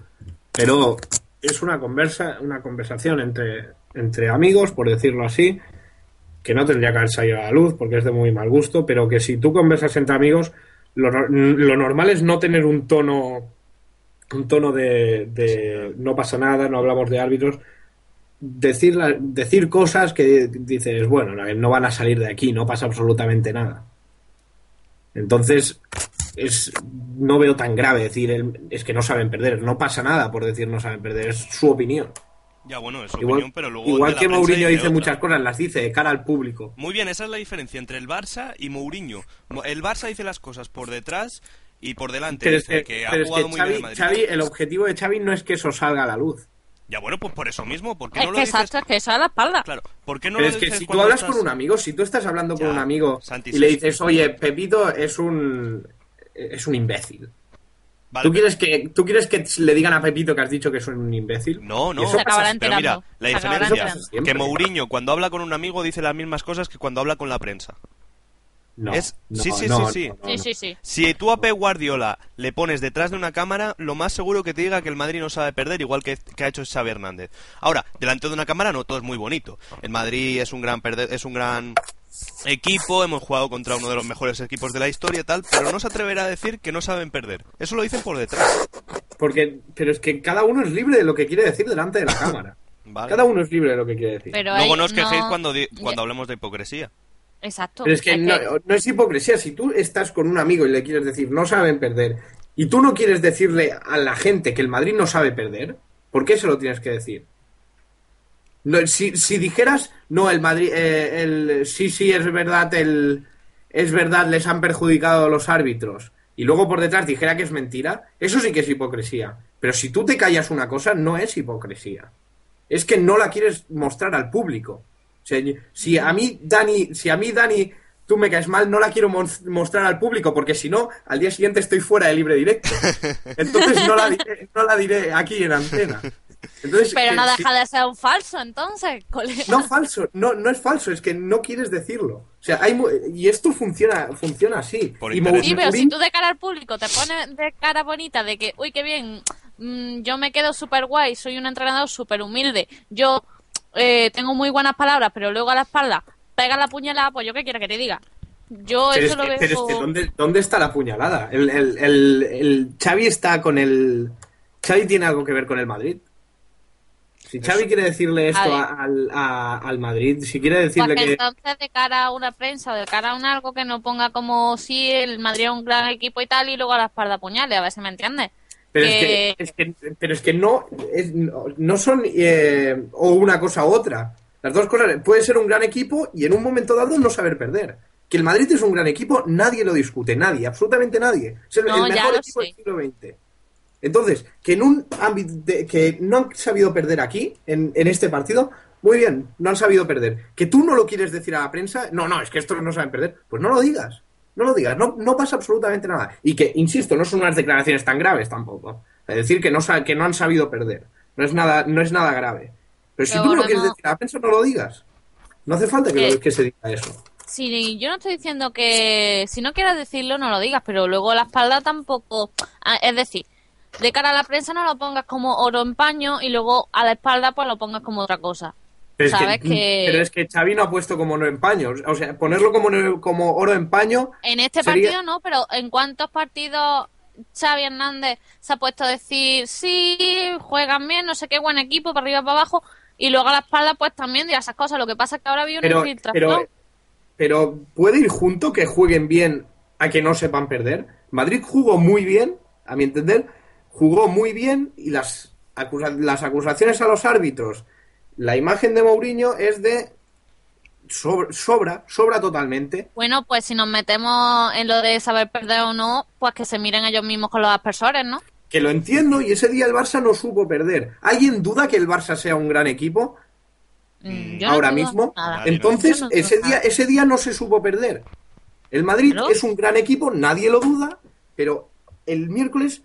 Pero es una conversa, una conversación entre, entre amigos, por decirlo así, que no tendría que haber salido a la luz porque es de muy mal gusto, pero que si tú conversas entre amigos, lo, lo normal es no tener un tono un tono de, de no pasa nada, no hablamos de árbitros, decir, decir cosas que dices, bueno, no van a salir de aquí, no pasa absolutamente nada. Entonces, es, no veo tan grave decir, el- es que no saben perder, no pasa nada por decir no saben perder, es su opinión. Ya, bueno, es su Igual, opinión, pero luego. igual que Mourinho dice otra. muchas cosas, las dice de cara al público. Muy bien, esa es la diferencia entre el Barça y Mourinho. Mo- El Barça dice las cosas por detrás y por delante. Pero es dice que, que ha pero es jugado que muy bien el Madrid. Xavi, el objetivo de Xavi no es que eso salga a la luz. Ya, bueno, pues por eso mismo. ¿Por qué Es no lo que dices? es que a la espalda. Claro, ¿por qué no Pero lo es que dices si tú hablas estás- con un amigo, si tú estás hablando con Ya, un amigo Santi, y le dices, oye, Pepito es un es un imbécil. Vale, ¿Tú quieres que tú quieres que le digan a Pepito que has dicho que es un imbécil? No, no. Eso Se acabará Pero mira, la diferencia es que Mourinho cuando habla con un amigo dice las mismas cosas que cuando habla con la prensa. No, Es- no, sí, sí, no, sí, sí. no, no, Sí, no. sí, sí. Si tú a Pep Guardiola le pones detrás de una cámara, lo más seguro que te diga que el Madrid no sabe perder, igual que, que ha hecho Xavi Hernández. Ahora, delante de una cámara no todo es muy bonito. El Madrid es un gran perder, es un gran equipo, hemos jugado contra uno de los mejores equipos de la historia y tal, pero no se atreverá a decir que no saben perder. Eso lo dicen por detrás. Porque, pero es que cada uno es libre de lo que quiere decir delante de la cámara. ¿vale? Cada uno es libre de lo que quiere decir. Pero Luego hay- no os quejéis no- cuando, cuando hablemos de hipocresía. Exacto. Pero es que no es hipocresía. Si tú estás con un amigo y le quieres decir no saben perder y tú no quieres decirle a la gente que el Madrid no sabe perder, ¿por qué se lo tienes que decir? Si, si dijeras no el Madrid, eh, el sí sí es verdad el es verdad les han perjudicado los árbitros y luego por detrás dijera que es mentira, eso sí que es hipocresía. Pero si tú te callas una cosa no es hipocresía. Es que no la quieres mostrar al público. O sea, si a mí, Dani, si a mí, Dani, tú me caes mal, no la quiero mos- mostrar al público, porque si no, al día siguiente estoy fuera de libre directo. Entonces no la diré, no la diré aquí en antena. Entonces, Pero no si- deja de ser un falso, entonces, colega. no falso, no, no es falso, es que no quieres decirlo. O sea, hay mu- y esto funciona, funciona así. Por y interés. Sí, pero si tú de cara al público te pones de cara bonita de que, uy, qué bien, mm, yo me quedo súper guay, soy un entrenador súper humilde, yo eh, tengo muy buenas palabras, pero luego a la espalda pega la puñalada, pues yo qué quiero que te diga. Yo Pero eso es lo que, veo... pero es que ¿dónde, dónde está la puñalada? El, el, el, el Xavi está con el... ¿Xavi tiene algo que ver con el Madrid? Si Xavi quiere decirle esto a- al, a- al Madrid, si quiere decirle Pues que... entonces de cara a una prensa o de cara a un algo que no ponga como si el Madrid es un gran equipo y tal y luego a la espalda puñales, a ver si me entiendes. Pero, que- es, que, es que- pero es que no, es- no, no son eh, o una cosa u otra. Las dos cosas. Puede ser un gran equipo y en un momento dado no saber perder. Que el Madrid es un gran equipo, nadie lo discute, nadie, absolutamente nadie. Es el, No, el ya mejor lo equipo sé. del siglo XX. Entonces, que en un ámbito de- que no han sabido perder aquí, en, en este partido, muy bien, no han sabido perder. Que tú no lo quieres decir a la prensa, no, no, es que estos no saben perder, pues no lo digas. No lo digas, no, no pasa absolutamente nada. Y que, insisto, no son unas declaraciones tan graves tampoco. Es decir, que no, que no han sabido perder. No es nada, no es nada grave. Pero si tú no lo quieres decir a la prensa, no lo digas. No hace falta que, lo- Eh. que se diga eso. si yo no estoy diciendo que si no quieres decirlo no lo digas, pero luego la espalda tampoco, ah, es decir, de cara a la prensa no lo pongas como oro en paño y luego a la espalda pues lo pongas como otra cosa. Pero es, ¿Sabes que, que- pero es que Xavi no ha puesto como oro en paño. O sea, ponerlo como, como oro en paño. En este sería- partido no, pero ¿en cuántos partidos Xavi Hernández se ha puesto a decir sí, juegan bien, no sé qué, buen equipo, para arriba, para abajo, y luego a la espalda pues también dirá esas cosas. Lo que pasa es que ahora había una Pero, infiltración. pero, pero puede ir junto que jueguen bien a que no sepan perder. Madrid jugó muy bien, a mi entender, jugó muy bien y las, acusa- las acusaciones a los árbitros, la imagen de Mourinho es de sobra, sobra, sobra totalmente. Bueno, pues si nos metemos en lo de saber perder o no, pues que se miren ellos mismos con los aspersores, ¿no? Que lo entiendo y ese día el Barça no supo perder. ¿Alguien duda que el Barça sea un gran equipo? Mm, no ahora mismo. nada. Entonces, no ese día, nada. ese día no se supo perder. El Madrid es un gran equipo, nadie lo duda, pero el miércoles,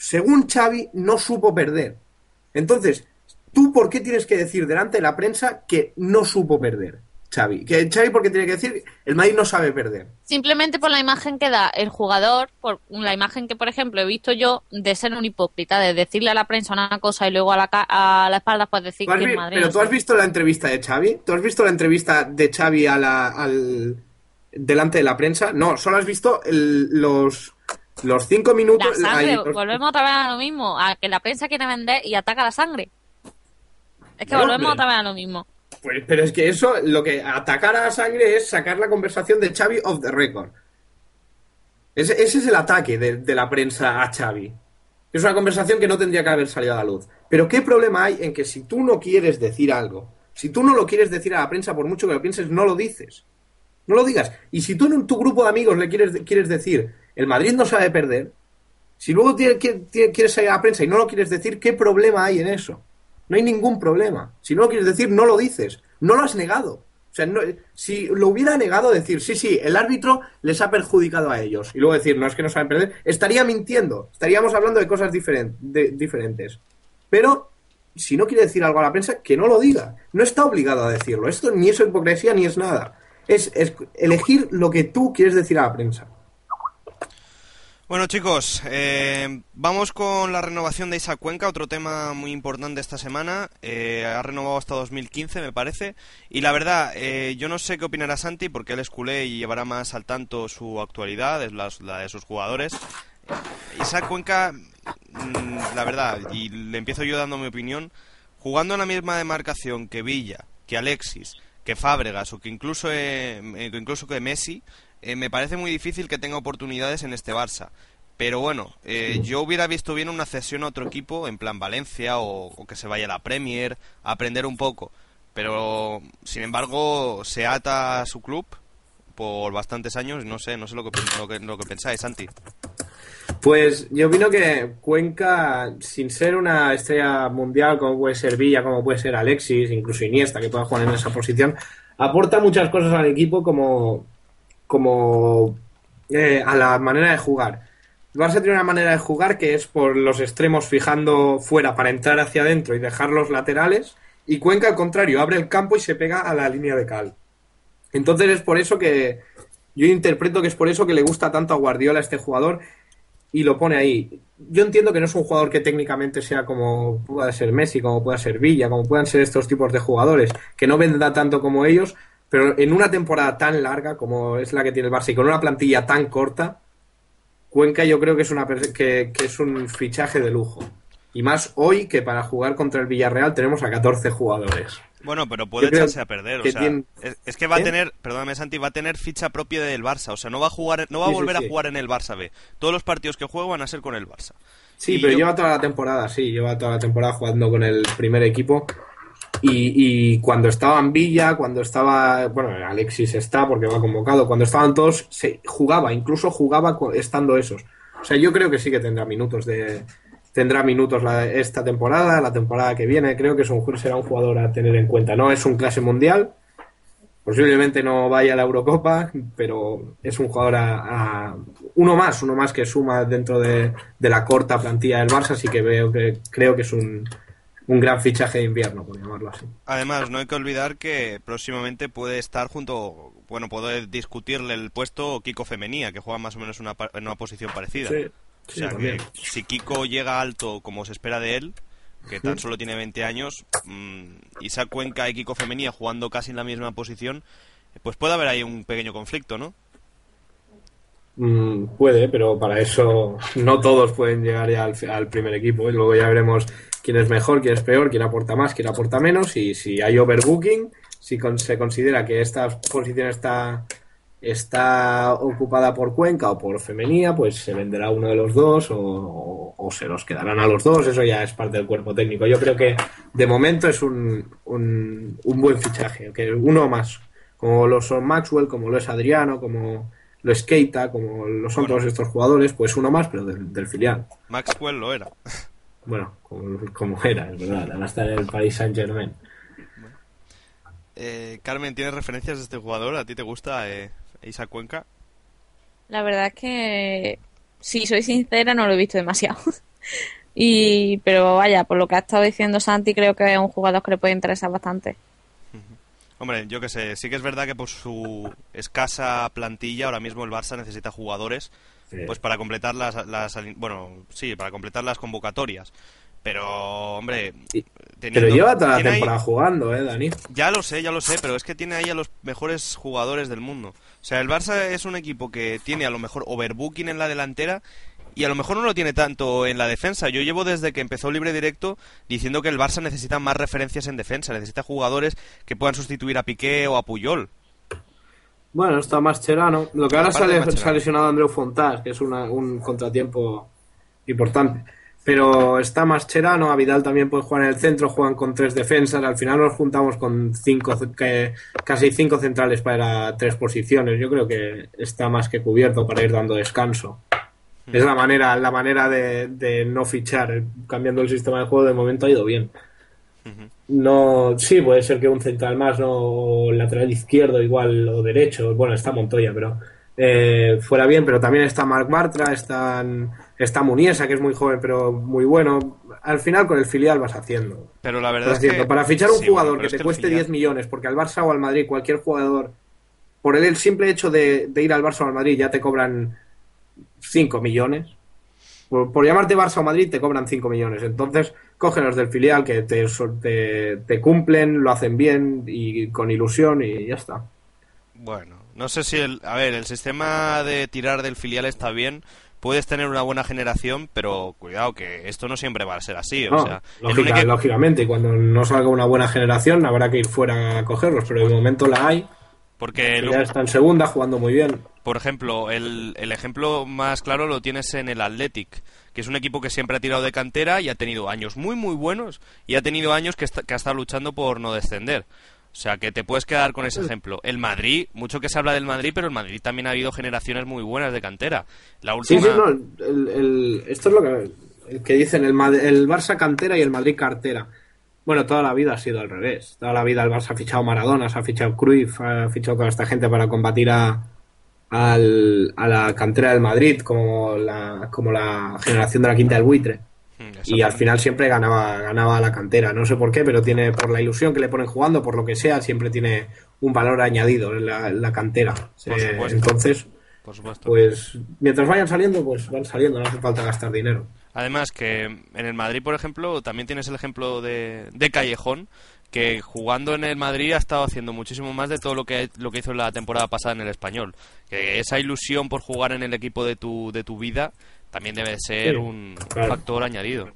según Xavi, no supo perder. Entonces, ¿tú por qué tienes que decir delante de la prensa que no supo perder, Xavi? Que Xavi porque tiene que decir, el Madrid no sabe perder. Simplemente por la imagen que da el jugador, por la imagen que, por ejemplo, he visto yo de ser un hipócrita, de decirle a la prensa una cosa y luego a la, ca- a la espalda pues decir ¿Tú has que vi- Madrid pero no tú has visto la entrevista de Xavi? ¿Tú has visto la entrevista de Xavi a la, al delante de la prensa? No, solo has visto el- los los cinco La minutos. sangre, ahí, los- volvemos otra vez a lo mismo, a que la prensa quiere vender y ataca la sangre. Es que No, volvemos otra vez a lo mismo. Pues, pero es que eso, lo que atacar a la sangre es sacar la conversación de Xavi off the record. Ese, ese es el ataque de, de la prensa a Xavi. Es una conversación que no tendría que haber salido a la luz. Pero ¿qué problema hay en que si tú no quieres decir algo, si tú no lo quieres decir a la prensa, por mucho que lo pienses, no lo dices? No lo digas. Y si tú en tu grupo de amigos le quieres, quieres decir, el Madrid no sabe perder, si luego quieres salir a la prensa y no lo quieres decir, ¿qué problema hay en eso? No hay ningún problema. Si no lo quieres decir, no lo dices. No lo has negado. O sea, no- si lo hubiera negado, decir, sí, sí, el árbitro les ha perjudicado a ellos. Y luego decir, no es que no saben perder, estaría mintiendo. Estaríamos hablando de cosas diferentes. Pero, si no quiere decir algo a la prensa, que no lo diga. No está obligado a decirlo. Esto ni es hipocresía ni es nada. Es elegir lo que tú quieres decir a la prensa. Bueno chicos, eh, vamos con la renovación de Isaac Cuenca, otro tema muy importante esta semana. Eh, ha renovado hasta 2015, me parece. Y la verdad, eh, yo no sé qué opinará Santi, porque él es culé y llevará más al tanto su actualidad, es la, de sus jugadores. Isaac Cuenca, mm, la verdad, y le empiezo yo dando mi opinión, jugando en la misma demarcación que Villa, que Alexis, que Fábregas o que incluso, eh, eh, que incluso que Messi, eh, me parece muy difícil que tenga oportunidades en este Barça. Pero bueno, eh, yo hubiera visto bien una cesión a otro equipo, en plan Valencia, o, que se vaya a la Premier, aprender un poco. Pero, sin embargo, se ata a su club por bastantes años, no sé, no sé lo que, lo que, lo que pensáis, Santi. Pues yo opino que Cuenca, sin ser una estrella mundial como puede ser Villa, como puede ser Alexis, incluso Iniesta, que pueda jugar en esa posición, aporta muchas cosas al equipo como, como eh, a la manera de jugar. El Barça tiene una manera de jugar que es por los extremos fijando fuera para entrar hacia adentro y dejar los laterales, y Cuenca al contrario, abre el campo y se pega a la línea de cal. Entonces es por eso que yo interpreto que es por eso que le gusta tanto a Guardiola este jugador y lo pone ahí. Yo entiendo que no es un jugador que técnicamente sea como pueda ser Messi, como pueda ser Villa, como puedan ser estos tipos de jugadores, que no venda tanto como ellos, pero en una temporada tan larga como es la que tiene el Barça y con una plantilla tan corta, Cuenca yo creo que es, una, que, que es un fichaje de lujo. Y más hoy que para jugar contra el Villarreal tenemos a 14 jugadores. Bueno, pero puede echarse a perder, o que sea, tiene- es, que va a ¿Eh? tener, perdóname Santi, va a tener ficha propia del Barça, o sea, no va a jugar, no va a Sí, sí, volver sí. a jugar en el Barça B. Todos los partidos que juega van a ser con el Barça. Sí, Y pero yo- lleva toda la temporada, sí, lleva toda la temporada jugando con el primer equipo. Y, y cuando estaba en Villa, cuando estaba, bueno, Alexis está porque va convocado, cuando estaban todos, se jugaba, incluso jugaba estando esos. O sea, yo creo que sí que tendrá minutos de tendrá minutos la- esta temporada, la temporada que viene, creo que es un, será un jugador a tener en cuenta. No es un clase mundial, posiblemente no vaya a la Eurocopa, pero es un jugador a, a- uno más, uno más que suma dentro de, de la corta plantilla del Barça, así que veo que creo que es un, un gran fichaje de invierno, por llamarlo así. Además, no hay que olvidar que próximamente puede estar junto bueno, puede discutirle el puesto Kiko Femenía, que juega más o menos una, en una posición parecida. Sí, o sí, sea también. que si Kiko llega alto como se espera de él, que tan solo tiene 20 años, mm, Isaac Cuenca y Kiko Femenía jugando casi en la misma posición, pues puede haber ahí un pequeño conflicto, ¿no? Mm, puede, pero para eso no todos pueden llegar ya al, al primer equipo. Y luego ya veremos quién es mejor, quién es peor, quién aporta más, quién aporta menos. Y si hay overbooking, si con- se considera que esta posición está, está ocupada por Cuenca o por Femenía, pues se venderá uno de los dos o, o- o se los quedarán a los dos. Eso ya es parte del cuerpo técnico. Yo creo que de momento es un, un, un buen fichaje, que uno más. Como lo son Maxwell, como lo es Adriano, como lo es Keita, como lo son Bueno. todos estos jugadores, pues uno más, pero del, del filial. Maxwell lo era. Bueno, como, como era, es verdad, ahora está en el Paris Saint Germain. Eh, Carmen, ¿tienes referencias de este jugador? ¿A ti te gusta eh, Isaac Cuenca? La verdad es que, si soy sincera, no lo he visto demasiado. y Pero vaya, por lo que ha estado diciendo Santi, creo que es un jugador que le puede interesar bastante. Hombre, yo que sé, sí que es verdad que por su escasa plantilla ahora mismo el Barça necesita jugadores Sí. pues para completar las, las bueno, sí, para completar las convocatorias. Pero, hombre, teniendo- Pero lleva toda la ahí- temporada jugando, ¿eh, Dani? ya lo sé, ya lo sé, pero es que tiene ahí a los mejores jugadores del mundo. O sea, el Barça es un equipo que tiene a lo mejor overbooking en la delantera y a lo mejor no lo tiene tanto en la defensa. Yo llevo desde que empezó Libre Directo diciendo que el Barça necesita más referencias en defensa, necesita jugadores que puedan sustituir a Piqué o a Puyol. Bueno, está Mascherano. Lo que ahora sale, se ha lesionado Andreu Fontás, que es una- un contratiempo importante. Pero está Mascherano, a Vidal también puede jugar en el centro, juegan con tres defensas. Al final nos juntamos con cinco, que, casi cinco centrales para tres posiciones. Yo creo que está más que cubierto para ir dando descanso. Es la manera, la manera de, de no fichar. Cambiando el sistema de juego de momento ha ido bien. No, sí, puede ser que un central más, no o lateral izquierdo igual o derecho. Bueno, está Montoya, pero eh, fuera bien. Pero también está Marc Bartra, están, está Muniesa, que es muy joven pero muy bueno. Al final con el filial vas haciendo. Pero la verdad es que... Para fichar un Sí, jugador que te cueste filial- 10 millones, porque al Barça o al Madrid, cualquier jugador, por el simple hecho de, de ir al Barça o al Madrid ya te cobran 5 millones. Por, por llamarte Barça o Madrid te cobran 5 millones. Entonces, cogen los del filial que te, te, te cumplen, lo hacen bien y con ilusión y ya está. Bueno, no sé si el... A ver, el sistema de tirar del filial está bien. Puedes tener una buena generación, pero cuidado que esto no siempre va a ser así. O No, sea, lógica- único- lógicamente, cuando no salga una buena generación habrá que ir fuera a cogerlos, pero de momento la hay. Porque el- Ya está en segunda, jugando muy bien. Por ejemplo, el, el ejemplo más claro lo tienes en el Athletic, que es un equipo que siempre ha tirado de cantera y ha tenido años muy muy buenos y ha tenido años que, está- que ha estado luchando por no descender. O sea, que te puedes quedar con ese ejemplo. El Madrid, mucho que se habla del Madrid, pero el Madrid también ha habido generaciones muy buenas de cantera. La Sí, última... sí, no, el- el- esto es lo que, el que dicen, el, el Barça cantera y el Madrid cartera. Bueno, toda la vida ha sido al revés. Toda la vida el Barça ha fichado Maradona, se ha fichado Cruyff, ha fichado toda esta gente para combatir a, al- a la cantera del Madrid, como la, como la generación de la quinta del buitre. Mm, Y al final siempre ganaba, ganaba la cantera. No sé por qué, pero tiene, por la ilusión que le ponen jugando, por lo que sea, siempre tiene un valor añadido en la, en la cantera. Por Eh, entonces, Por supuesto. pues mientras vayan saliendo, pues van saliendo, no hace falta gastar dinero. Además que en el Madrid, por ejemplo, también tienes el ejemplo de, de Callejón, que jugando en el Madrid ha estado haciendo muchísimo más de todo lo que, lo que hizo la temporada pasada en el Español. Que esa ilusión por jugar en el equipo de tu, de tu vida también debe ser Sí, un claro. factor añadido.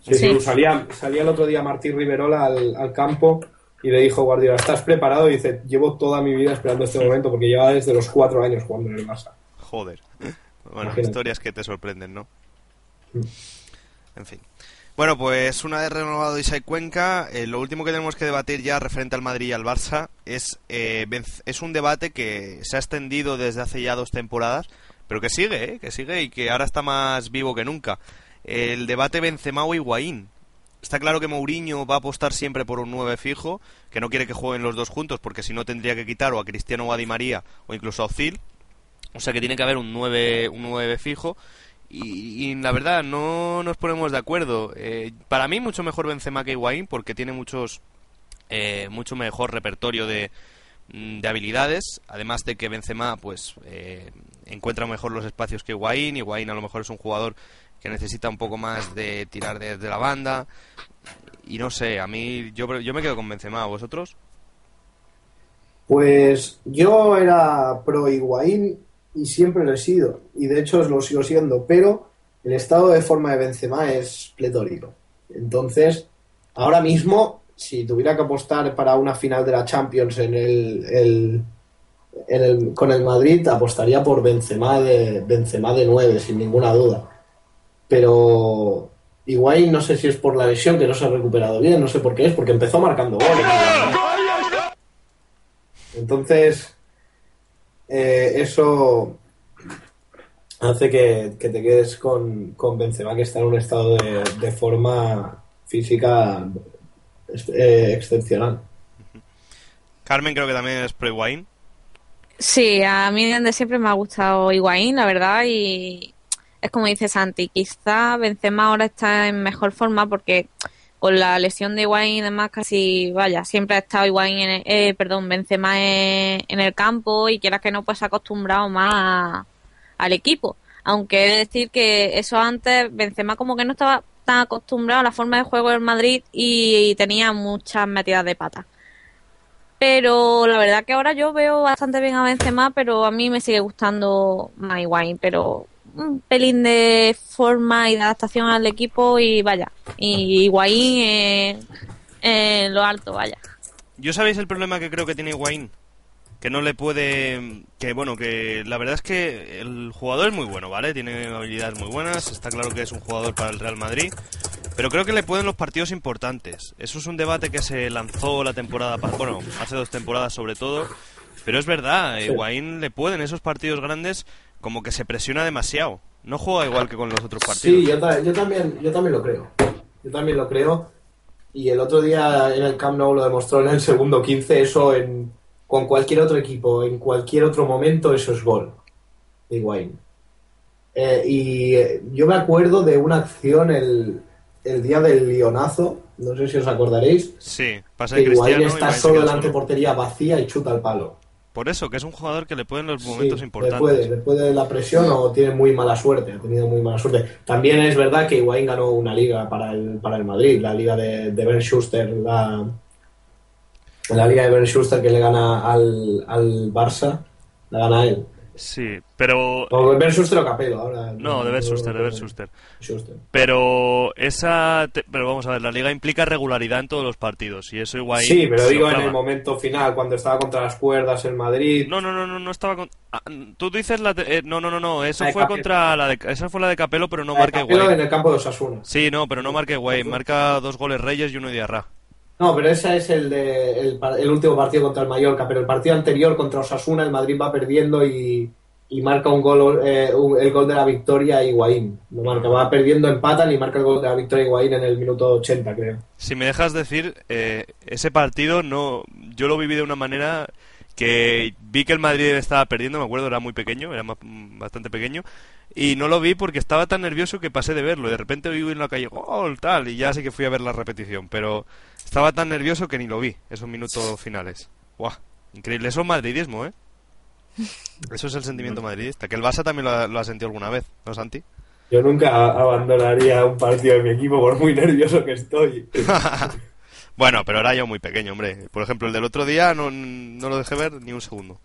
Sí, Sí. sí, Salía, salía el otro día Martín Riverola al, al campo y le dijo Guardiola, ¿estás preparado? Y dice, llevo toda mi vida esperando este momento porque lleva desde los cuatro años jugando en el Barça. Joder. Bueno, Imagínate. historias que te sorprenden, ¿no? Mm. En fin. Bueno, pues una vez renovado Isai Cuenca, eh, lo último que tenemos que debatir ya referente al Madrid y al Barça es, eh, es un debate que se ha extendido desde hace ya dos temporadas, pero que sigue, ¿eh? que sigue y que ahora está más vivo que nunca. El debate Benzema o Higuaín. Está claro que Mourinho va a apostar siempre por un 9 fijo, que no quiere que jueguen los dos juntos, porque si no tendría que quitar o a Cristiano o a Di María o incluso a Ozil. O sea que tiene que haber un 9, un 9 fijo. Y, la verdad, no nos ponemos de acuerdo. Eh, para mí, mucho mejor Benzema que Higuaín, porque tiene muchos eh, mucho mejor repertorio de, de habilidades, además de que Benzema pues eh, encuentra mejor los espacios que Higuaín, Higuaín a lo mejor es un jugador que necesita un poco más de tirar desde la banda, y no sé, a mí yo, yo me quedo con Benzema, ¿vosotros? Pues yo era pro Higuaín y siempre lo he sido, y de hecho lo sigo siendo, pero el estado de forma de Benzema es pletórico. Entonces, ahora mismo, si tuviera que apostar para una final de la Champions en el, el- en el- con el Madrid, apostaría por Benzema de, Benzema de 9, sin ninguna duda. Pero Higuaín no sé si es por la lesión, que no se ha recuperado bien, no sé por qué es, porque empezó marcando goles. Entonces, eh, eso hace que, que te quedes con, con Benzema, que está en un estado de, de forma física eh, excepcional. Carmen creo que también es pro Higuaín. Sí, a mí desde siempre me ha gustado Higuaín, la verdad, y es como dice Santi, quizá Benzema ahora está en mejor forma porque con la lesión de Higuaín y demás casi, vaya, siempre ha estado Higuaín en el- eh, perdón, Benzema en, el campo y quieras que no, pues se ha acostumbrado más al equipo. Aunque he de decir que eso antes, Benzema como que no estaba tan acostumbrado a la forma de juego del Madrid y, tenía muchas metidas de pata. Pero la verdad que ahora yo veo bastante bien a Benzema, pero a mí me sigue gustando más Higuaín, pero un pelín de forma y de adaptación al equipo y vaya, y Higuaín eh, en lo alto, vaya. ¿Yo sabéis el problema que creo que tiene Higuaín? Que no le puede... Que bueno, que la verdad es que el jugador es muy bueno, ¿vale? Tiene habilidades muy buenas, está claro que es un jugador para el Real Madrid, pero creo que le pueden los partidos importantes. Eso es un debate que se lanzó la temporada... pa- Bueno, hace dos temporadas sobre todo, pero es verdad, Higuaín le pueden esos partidos grandes como que se presiona demasiado. No juega igual que con los otros partidos. Sí, yo, ta- yo también, yo también lo creo. Yo también lo creo. Y el otro día en el Camp Nou lo demostró en el segundo 15. Eso en, con cualquier otro equipo, en cualquier otro momento, eso es gol de Higuaín. Eh, y eh, yo me acuerdo de una acción el, el día del Lionazo. No sé si os acordaréis. Sí, pasa Que Higuaín está solo delante de portería vacía y chuta al palo. Por eso, que es un jugador que le pueden los Sí, momentos le importantes. puede, le puede la presión o tiene muy mala suerte, ha tenido muy mala suerte. También es verdad que Higuaín ganó una liga para el, para el Madrid, la liga de, de Ben Schuster, la, la liga de Ben Schuster que le gana al, al Barça, la gana él. Sí, pero... O Ben Schuster o Capello, ahora. No, de Ben Schuster, de Ben Schuster. Schuster. Pero esa... te- Pero vamos a ver, la liga implica regularidad en todos los partidos. Y eso Higuaín Sí, pero digo en el momento final, cuando estaba contra las cuerdas el Madrid. No, no, no, no, no estaba con... Ah, tú dices la... de- eh, no, no, no, no, eso de fue Capello. contra la de... Esa fue la de Capello, pero no de marca Higuaín. en el campo de Osasuna. Sí, no, pero no marca Higuaín. Marca dos goles Reyes y uno Diarra. No, pero ese es el de el, el último partido contra el Mallorca, pero el partido anterior contra Osasuna, el Madrid va perdiendo y, y marca un gol, eh, un- el gol de la victoria Higuaín. Lo marca, va perdiendo, empatan y marca el gol de la victoria Higuaín en el minuto 80, creo. Si me dejas decir, eh, ese partido no... Yo lo viví de una manera que vi que el Madrid estaba perdiendo, me acuerdo, era muy pequeño, era bastante pequeño, y no lo vi porque estaba tan nervioso que pasé de verlo. Y de repente oí en la calle, gol, tal, y ya sé que fui a ver la repetición, pero estaba tan nervioso que ni lo vi, esos minutos finales. ¡Guau! Increíble, eso es madridismo, ¿eh? Eso es el sentimiento madridista, que el Barça también lo ha, lo ha sentido alguna vez, ¿no, Santi? Yo nunca abandonaría un partido de mi equipo por muy nervioso que estoy. Bueno, pero era yo muy pequeño, hombre. Por ejemplo, el del otro día no, no lo dejé ver ni un segundo.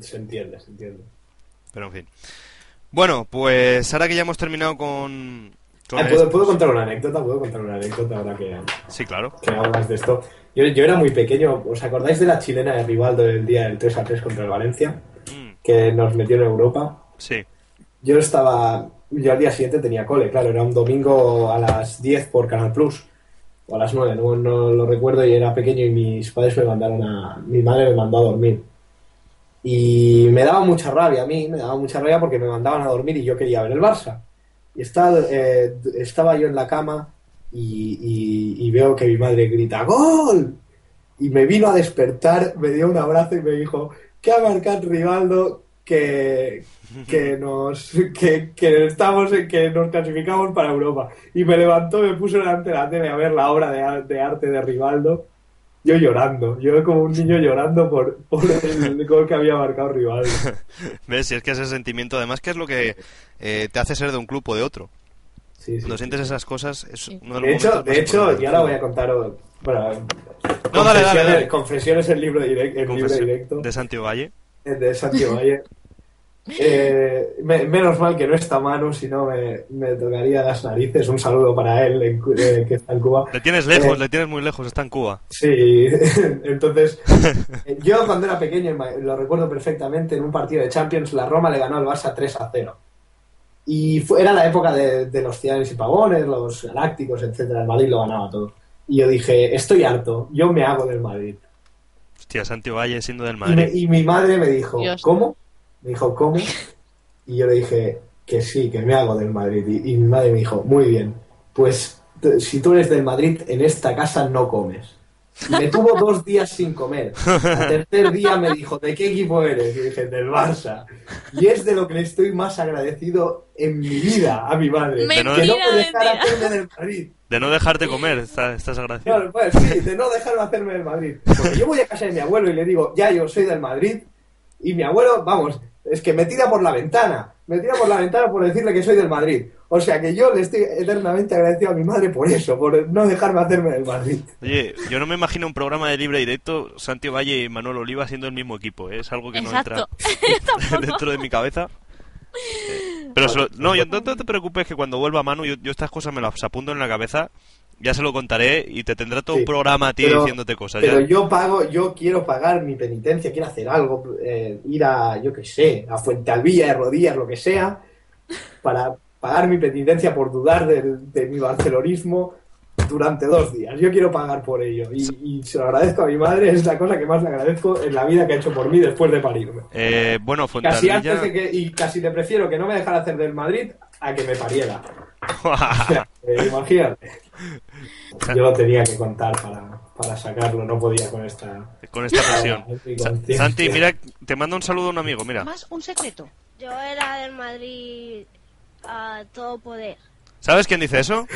se entiende, se entiende. Pero en fin. Bueno, pues ahora que ya hemos terminado con... Ah, ¿puedo, ¿Puedo contar una anécdota? ¿Puedo contar una anécdota ahora que, Sí, claro. que hablas de esto? Yo, yo era muy pequeño. ¿Os acordáis de la chilena de Rivaldo del día del 3 a 3 contra el Valencia? Mm, Que nos metió en Europa. sí. Yo estaba. Yo al día siguiente tenía cole, claro, era un domingo a las 10 por Canal Plus. O a las 9, no, no lo recuerdo, y era pequeño y mis padres me mandaron a. Mi madre me mandó a dormir. Y me daba mucha rabia a mí, me daba mucha rabia porque me mandaban a dormir y yo quería ver el Barça. Y estaba, eh, estaba yo en la cama y, y- y veo que mi madre grita ¡Gol! Y me vino a despertar, me dio un abrazo y me dijo que ha marcado Rivaldo que, que nos que, que estamos que nos clasificamos para Europa. Y me levantó, me puso delante de la tele a ver la obra de, de arte de Rivaldo yo llorando, yo como un niño llorando por, por el gol que había marcado Rivaldo. ¿Ves? Si es que ese sentimiento, además, que es lo que eh, te hace ser de un club o de otro. Sí, sí, Cuando sí. sientes esas cosas, es uno de los De hecho, de hecho, y ahora del voy a contaros, bueno, No, dale, dale, confesiones, dale. confesiones en libro, direct- directo de Santiago Valle. de Santiago Valle. Eh, me- menos mal que no está Manu, si no me, me tocaría las narices. Un saludo para él, en eh, que está en Cuba. Le tienes lejos, Eh, le tienes muy lejos, está en Cuba. Sí, entonces yo cuando era pequeño, lo recuerdo perfectamente, en un partido de Champions, la Roma le ganó al Barça 3 a 0. Y fue- era la época de, de los Ciudadanos y Pagones, los Galácticos, etcétera. El Madrid lo ganaba todo. Y yo dije, estoy harto, yo me hago del Madrid. Hostia, Santiago Valle siendo del Y, Madrid. me- y mi madre me dijo, Dios. ¿cómo? Me dijo, ¿cómo? Y yo le dije que sí, que me hago del Madrid. Y, y mi madre me dijo, muy bien, pues si tú eres del Madrid, en esta casa no comes. Y me tuvo dos días sin comer. Al tercer día me dijo, ¿de qué equipo eres? Y dije, del Barça. Y es de lo que le estoy más agradecido en mi vida a mi madre. Mentira, que no me dejara mentira. hacerme del Madrid. De no dejarte comer, está- estás agradecido. Claro, pues sí, de no dejarme hacerme del Madrid. Porque yo voy a casa de mi abuelo y le digo, ya yo soy del Madrid, y mi abuelo, vamos, es que me tira por la ventana, me tira por la ventana por decirle que soy del Madrid. O sea que yo le estoy eternamente agradecido a mi madre por eso, por no dejarme hacerme del Madrid. Oye, yo no me imagino un programa de libre directo, Santiago Valle y Manuel Oliva siendo el mismo equipo, ¿eh? es algo que no entra dentro de mi cabeza. Eh, Pero se lo- no, yo, no, no te preocupes que cuando vuelva Manu, yo, yo estas cosas me las apunto en la cabeza, ya se lo contaré y te tendrá todo Sí, un programa a ti pero- diciéndote cosas. Pero ya. yo pago, yo quiero pagar mi penitencia, quiero hacer algo, eh, ir a, yo qué sé, a Fuente Alvilla, de rodillas, lo que sea, para pagar mi penitencia por dudar de mi barcelonismo durante dos días. Yo quiero pagar por ello y, y se lo agradezco a mi madre, es la cosa que más le agradezco en la vida que ha hecho por mí después de parirme. Eh, bueno, Casi antes de que, y casi le prefiero que no me dejara hacer del Madrid a que me pariera. Eh, imagínate. Yo lo tenía que contar para, para sacarlo, no podía con esta... Con esta presión. Santi, mira, te manda un saludo a un amigo, mira. Más un secreto. Yo era del Madrid a todo poder. ¿Sabes quién dice eso?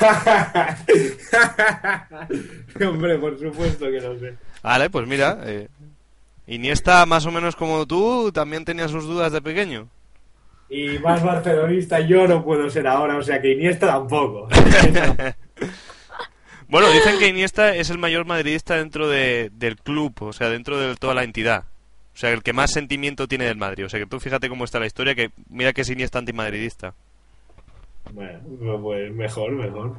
Hombre, por supuesto que lo sé. Vale, pues mira, eh, Iniesta más o menos como tú, también tenía sus dudas de pequeño. Y más barcelonista yo no puedo ser ahora, o sea que Iniesta tampoco. Bueno, dicen que Iniesta es el mayor madridista dentro de- del club, o sea, dentro de toda la entidad. O sea, el que más sentimiento tiene del Madrid. O sea, que tú fíjate cómo está la historia, que mira que es Iniesta antimadridista. bueno, pues mejor, mejor.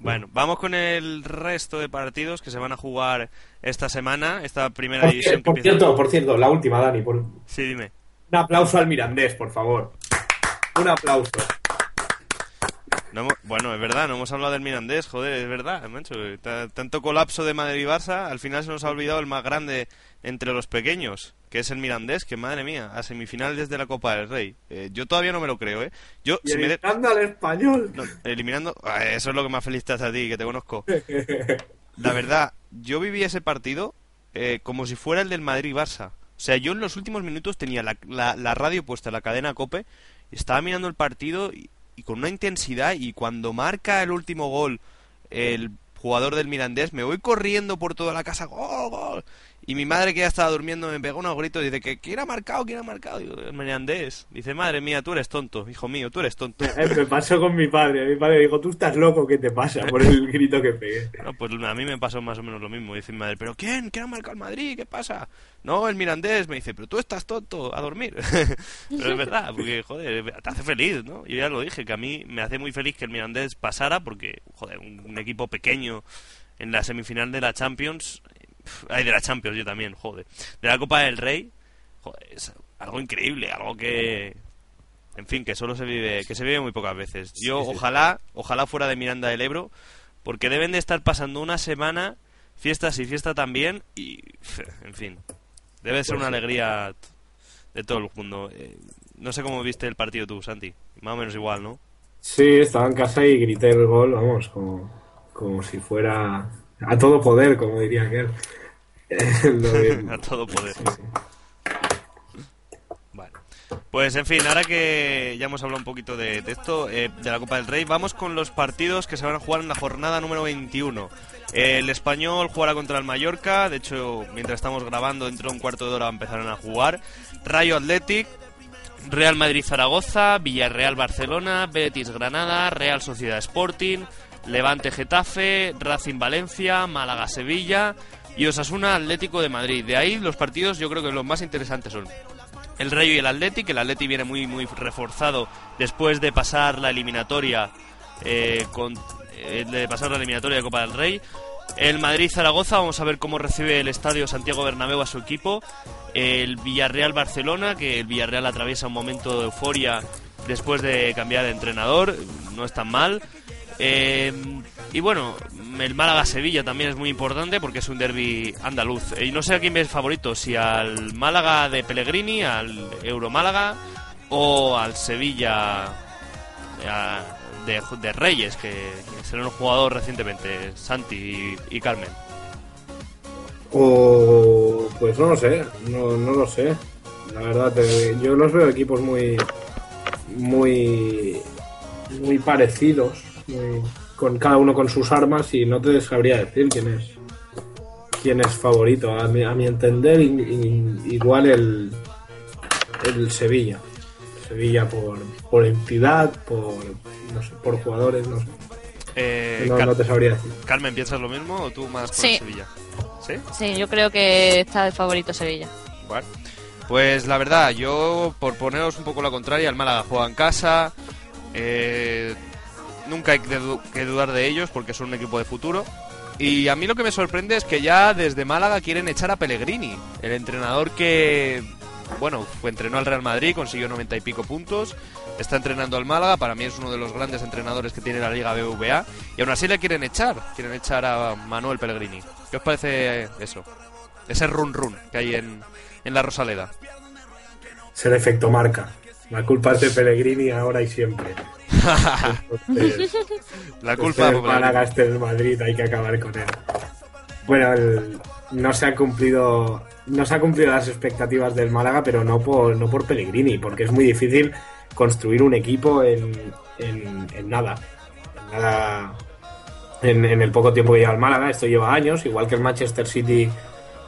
Bueno, vamos con el resto de partidos que se van a jugar esta semana, esta primera Por, división que por empieza... cierto, por cierto, la última, Dani, por... Sí, dime. Aplauso al Mirandés, por favor. Un aplauso. No hemos- bueno, es verdad, no hemos hablado del Mirandés, joder, es verdad, macho. Ta- Tanto colapso de Madrid y Barça, al final se nos ha olvidado el más grande entre los pequeños, que es el Mirandés, que madre mía, a semifinales de la Copa del Rey. Eh, yo todavía no me lo creo, ¿eh? Yo, Y si me de- eliminando al español. no, eliminando... Ah, Eso es lo que más feliz te hace a ti, que te conozco. La verdad, yo viví ese partido eh, como si fuera el del Madrid y Barça. O sea, yo en los últimos minutos tenía la, la- la radio puesta, la cadena Cope, estaba mirando el partido y, y con una intensidad y cuando marca el último gol el jugador del Mirandés, me voy corriendo por toda la casa, ¡gol, gol! Y mi madre que ya estaba durmiendo me pegó unos gritos y dice que ¿quién ha marcado? ¿quién ha marcado? Digo, el Mirandés. Dice, madre mía, tú eres tonto, hijo mío, tú eres tonto. Me pasó con mi padre. Mi padre dijo, tú estás loco, ¿qué te pasa? Por el grito que pegué. No, pues a mí me pasó más o menos lo mismo. Dice mi madre, ¿pero quién? ¿Quién ha marcado el Madrid? ¿Qué pasa? No, el Mirandés. Me dice, pero tú estás tonto, a dormir. pero es verdad, porque, joder, te hace feliz, ¿no? Yo ya lo dije, que a mí me hace muy feliz que el Mirandés pasara, porque, joder, un, un equipo pequeño en la semifinal de la Champions. Ay, de la Champions, yo también, joder. De la Copa del Rey, joder, es algo increíble, algo que. En fin, que solo se vive, que se vive muy pocas veces. Yo, Sí, sí. ojalá, ojalá fuera de Miranda del Ebro, porque deben de estar pasando una semana, fiestas y fiesta también, y, en fin, debe ser Pues una sí. alegría de todo el mundo. Eh, no sé cómo viste el partido tú, Santi. Más o menos igual, ¿no? Sí, estaba en casa y grité el gol, vamos, como, como si fuera a todo poder, como diría aquel. De- A todo poder. sí, sí. Vale. Pues en fin, ahora que ya hemos hablado un poquito de, de esto, eh, de la Copa del Rey, vamos con los partidos que se van a jugar en la jornada número 21. El español jugará contra el Mallorca. De hecho, mientras estamos grabando, dentro de un cuarto de hora empezarán a jugar. Rayo Athletic, Real Madrid Zaragoza, Villarreal Barcelona, Betis Granada, Real Sociedad Sporting, Levante Getafe, Racing Valencia, Málaga Sevilla y Osasuna Atlético de Madrid. De ahí los partidos yo creo que los más interesantes son el Rayo y el Athletic. El Athletic viene muy muy reforzado después de pasar la eliminatoria eh, con eh, de pasar la eliminatoria de Copa del Rey. El Madrid-Zaragoza, vamos a ver cómo recibe el estadio Santiago Bernabéu a su equipo. El Villarreal-Barcelona, que el Villarreal atraviesa un momento de euforia después de cambiar de entrenador, no es tan mal. Eh, y bueno, el Málaga-Sevilla también es muy importante porque es un derby andaluz. Y no sé a quién ves favorito, si al Málaga de Pellegrini, al Euro-Málaga o al Sevilla a- de, de Reyes, que, que será un jugador recientemente, Santi y, Carmen. O pues no lo sé, no, no lo sé. La verdad, te- yo los veo equipos muy muy muy parecidos, con cada uno con sus armas y no te sabría decir quién es quién es favorito. A mi, a mi entender, igual el el Sevilla. Sevilla por, por entidad, por no sé, por jugadores, no sé. Eh, No, Car- no te sabría decir. Carmen, ¿piensas lo mismo o tú más por Sí. el Sevilla? ¿Sí? Sí, yo creo que está de favorito Sevilla. Vale. Pues la verdad, yo por poneros un poco la contraria, el Málaga juega en casa. eh, nunca hay que, du- que dudar de ellos porque son un equipo de futuro. Y a mí lo que me sorprende es que ya desde Málaga quieren echar a Pellegrini, el entrenador que, bueno, entrenó al Real Madrid, consiguió 90 y pico puntos, está entrenando al Málaga, para mí es uno de los grandes entrenadores que tiene la Liga BVA, y aún así le quieren echar, quieren echar a Manuel Pellegrini. ¿Qué os parece eso? Ese run run que hay en, en la Rosaleda. Es efecto marca. La culpa es de Pellegrini ahora y siempre. Entonces, La culpa es Málaga, este es Madrid, hay que acabar con él. Bueno, el- no se ha cumplido no se ha cumplido las expectativas del Málaga, pero no por no por Pellegrini, porque es muy difícil construir un equipo en, en, en nada. En nada en, en el poco tiempo que lleva el Málaga, esto lleva años, igual que el Manchester City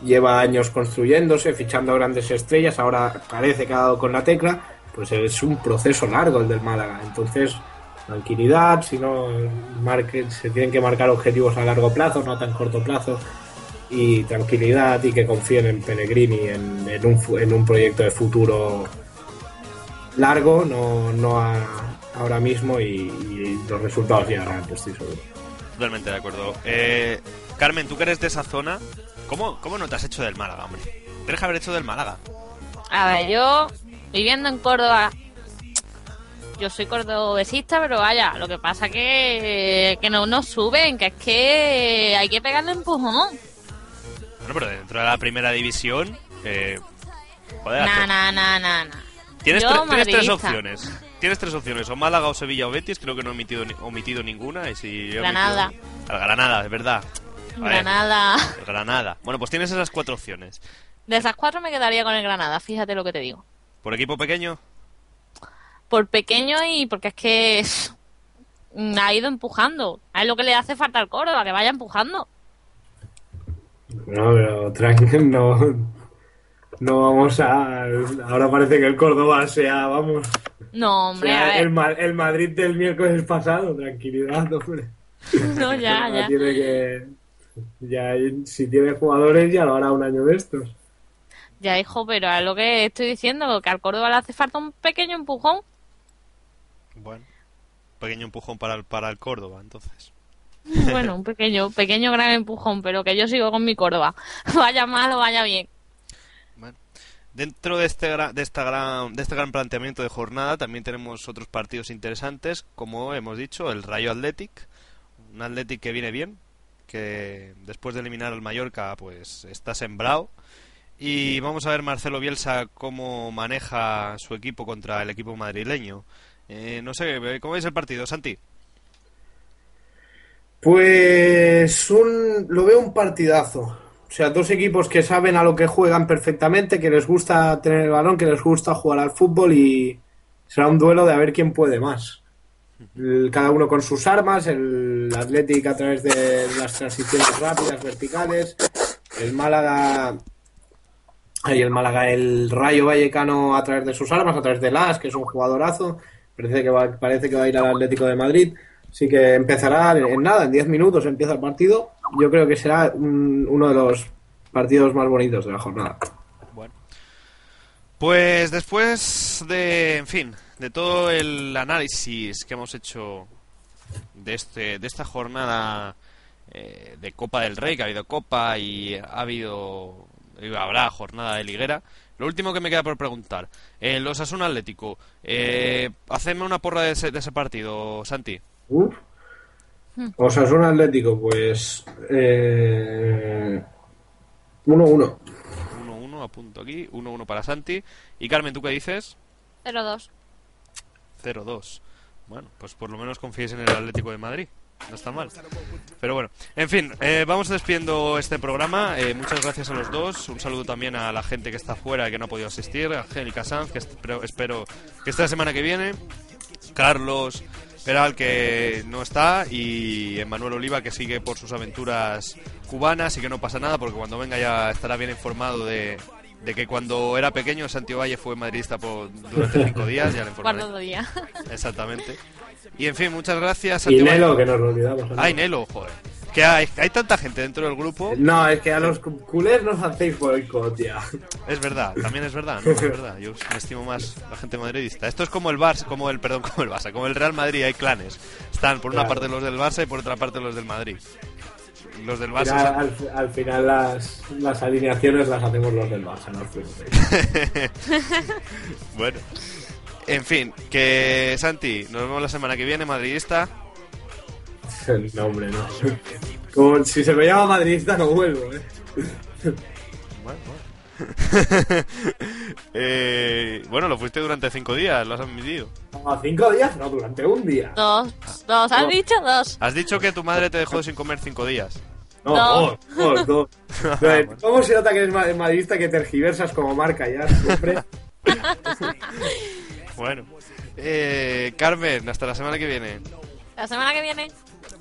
lleva años construyéndose, fichando grandes estrellas, ahora parece que ha dado con la tecla, pues es un proceso largo el del Málaga. Entonces, tranquilidad, si no marque- se tienen que marcar objetivos a largo plazo, no a tan corto plazo, y tranquilidad y que confíen en Pellegrini, en, en un, en un proyecto de futuro largo, no, no a- ahora mismo, y, y los resultados llegarán, estoy seguro. Totalmente de acuerdo. Eh, Carmen, tú que eres de esa zona, ¿cómo, ¿cómo no te has hecho del Málaga, hombre? Tienes que haber hecho del Málaga. A ver, yo viviendo en Córdoba, yo soy cordobesista, pero vaya, lo que pasa que que no nos suben, que es que hay que pegarle empujón. Bueno, pero dentro de la primera división, eh, joder, Na, hace- na, na, na, na. tienes, tre- tienes tres opciones. Tienes tres opciones, o Málaga, o Sevilla, o Betis. Creo que no he omitido, ni- omitido ninguna. Y si Granada. omitido- Granada, es verdad. Ver, Granada. Granada. Bueno, pues tienes esas cuatro opciones. De esas cuatro me quedaría con el Granada, fíjate lo que te digo. ¿Por equipo pequeño? Por pequeño y porque es que es- ha ido empujando. Es lo que le hace falta al Córdoba, que vaya empujando. No, pero tranquilo, no, no vamos a... Ahora parece que el Córdoba sea, vamos, No, hombre, a sea ver. el, Ma- el Madrid del miércoles pasado, tranquilidad, hombre. No, ya, ya. Tiene que... Ya, si tiene jugadores ya lo hará un año de estos. Ya, hijo, pero es lo que estoy diciendo, que al Córdoba le hace falta un pequeño empujón. Bueno, pequeño empujón para el, para el Córdoba, entonces. Bueno, un pequeño, pequeño gran empujón, pero que yo sigo con mi Córdoba. Vaya mal o vaya bien. Bueno, dentro de este, gra- de, esta gran, de este gran planteamiento de jornada también tenemos otros partidos interesantes, como hemos dicho, el Rayo Athletic, un Athletic que viene bien, que después de eliminar al Mallorca pues está sembrado. Y vamos a ver Marcelo Bielsa cómo maneja su equipo contra el equipo madrileño. Eh, no sé, ¿cómo veis el partido, Santi? Pues lo veo un partidazo. O sea, dos equipos que saben a lo que juegan perfectamente, que les gusta tener el balón, que les gusta jugar al fútbol y será un duelo de a ver quién puede más. cada uno con sus armas, el Athletic a través de las transiciones rápidas, verticales, el Málaga y el Málaga, el Rayo Vallecano a través de sus armas, a través de Las, que es un jugadorazo, parece que va, parece que va a ir al Atlético de Madrid, así que empezará en, nada, en 10 minutos empieza el partido, yo creo que será un- uno de los partidos más bonitos de la jornada. Bueno. Pues después de, en fin, de todo el análisis que hemos hecho de este de esta jornada eh, de Copa del Rey, que ha habido Copa y ha habido habrá jornada de liguera. Lo último que me queda por preguntar, eh, los Asuna Atlético, eh, hacedme una porra de ese, de ese partido, Santi. Uf. Osasuna Atlético, pues eh, 1-1. 1-1, apunto aquí, 1-1 para Santi. Y Carmen, ¿tú qué dices? 0-2. 0-2. Bueno, pues por lo menos confíes en el Atlético de Madrid. No está mal. Pero bueno, en fin, eh, vamos despidiendo este programa. Eh, muchas gracias a los dos. Un saludo también a la gente que está fuera y que no ha podido asistir. A Angélica Sanz, que espero, que esté la semana que viene. Carlos Peral, que no está. Y Emanuel Oliva, que sigue por sus aventuras cubanas y que no pasa nada porque cuando venga ya estará bien informado de, de que cuando era pequeño Santiago Valle fue madridista por, durante cinco días. Ya le informaré. Guardo día. Exactamente. Y en fin, muchas gracias. Y Santiago Nelo, que nos lo olvidamos. ¿no? Ay, Nelo, joder. Que hay, hay tanta gente dentro del grupo. No, es que a los cu- culés nos hacéis boicot ya. Es verdad, también es verdad, ¿no? Es verdad. Yo me estimo más la gente madridista. Esto es como el Barça, como el, perdón, como el Barça, como el Real Madrid, hay clanes. Están por una Claro. parte los del Barça y por otra parte los del Madrid. Los del Barça Mira, al, al final las, las alineaciones las hacemos los del Barça, no os preocupéis. bueno. En fin, que Santi, nos vemos la semana que viene, madridista. No, hombre, no. Como si se me llama madridista, no vuelvo, ¿eh? Bueno, bueno. Eh, bueno, lo fuiste durante cinco días, lo has admitido. ¿A cinco días? No, durante un día. Dos. Dos. ¿Has No. dicho dos? Has dicho que tu madre te dejó sin comer cinco días. No, No. dos, dos, dos. bueno. ¿Cómo se nota que eres ma- madridista que tergiversas como marca ya siempre? Bueno. Eh, Carmen, hasta la semana que viene. La semana que viene.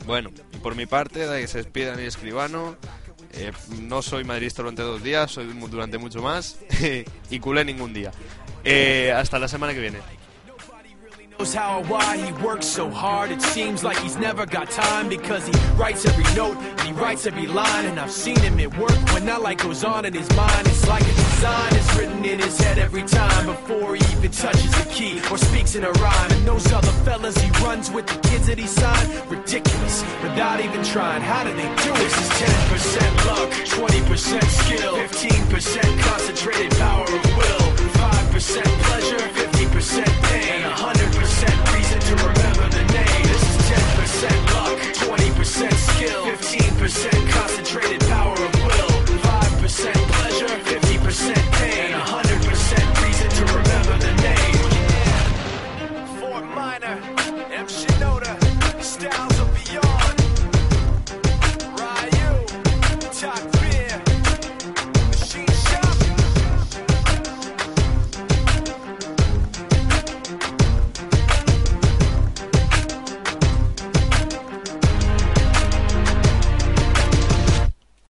Bueno, y por mi parte, de que se despida Daniel Escribano. eh, no soy madridista durante dos días, soy durante mucho más. y culé ningún día. Eh, hasta la semana que viene. knows how or why he works so hard. It seems like he's never got time because he writes every note and he writes every line. And i've seen him at work when that light goes on in his mind. It's like a design is written in his head every time before he even touches a key or speaks in a rhyme. And those other fellas he runs with the kids that he signed ridiculous without even trying. How do they do it? This is 10% luck 20% skill 15% concentrated power of will 5% pleasure. 15% concentrated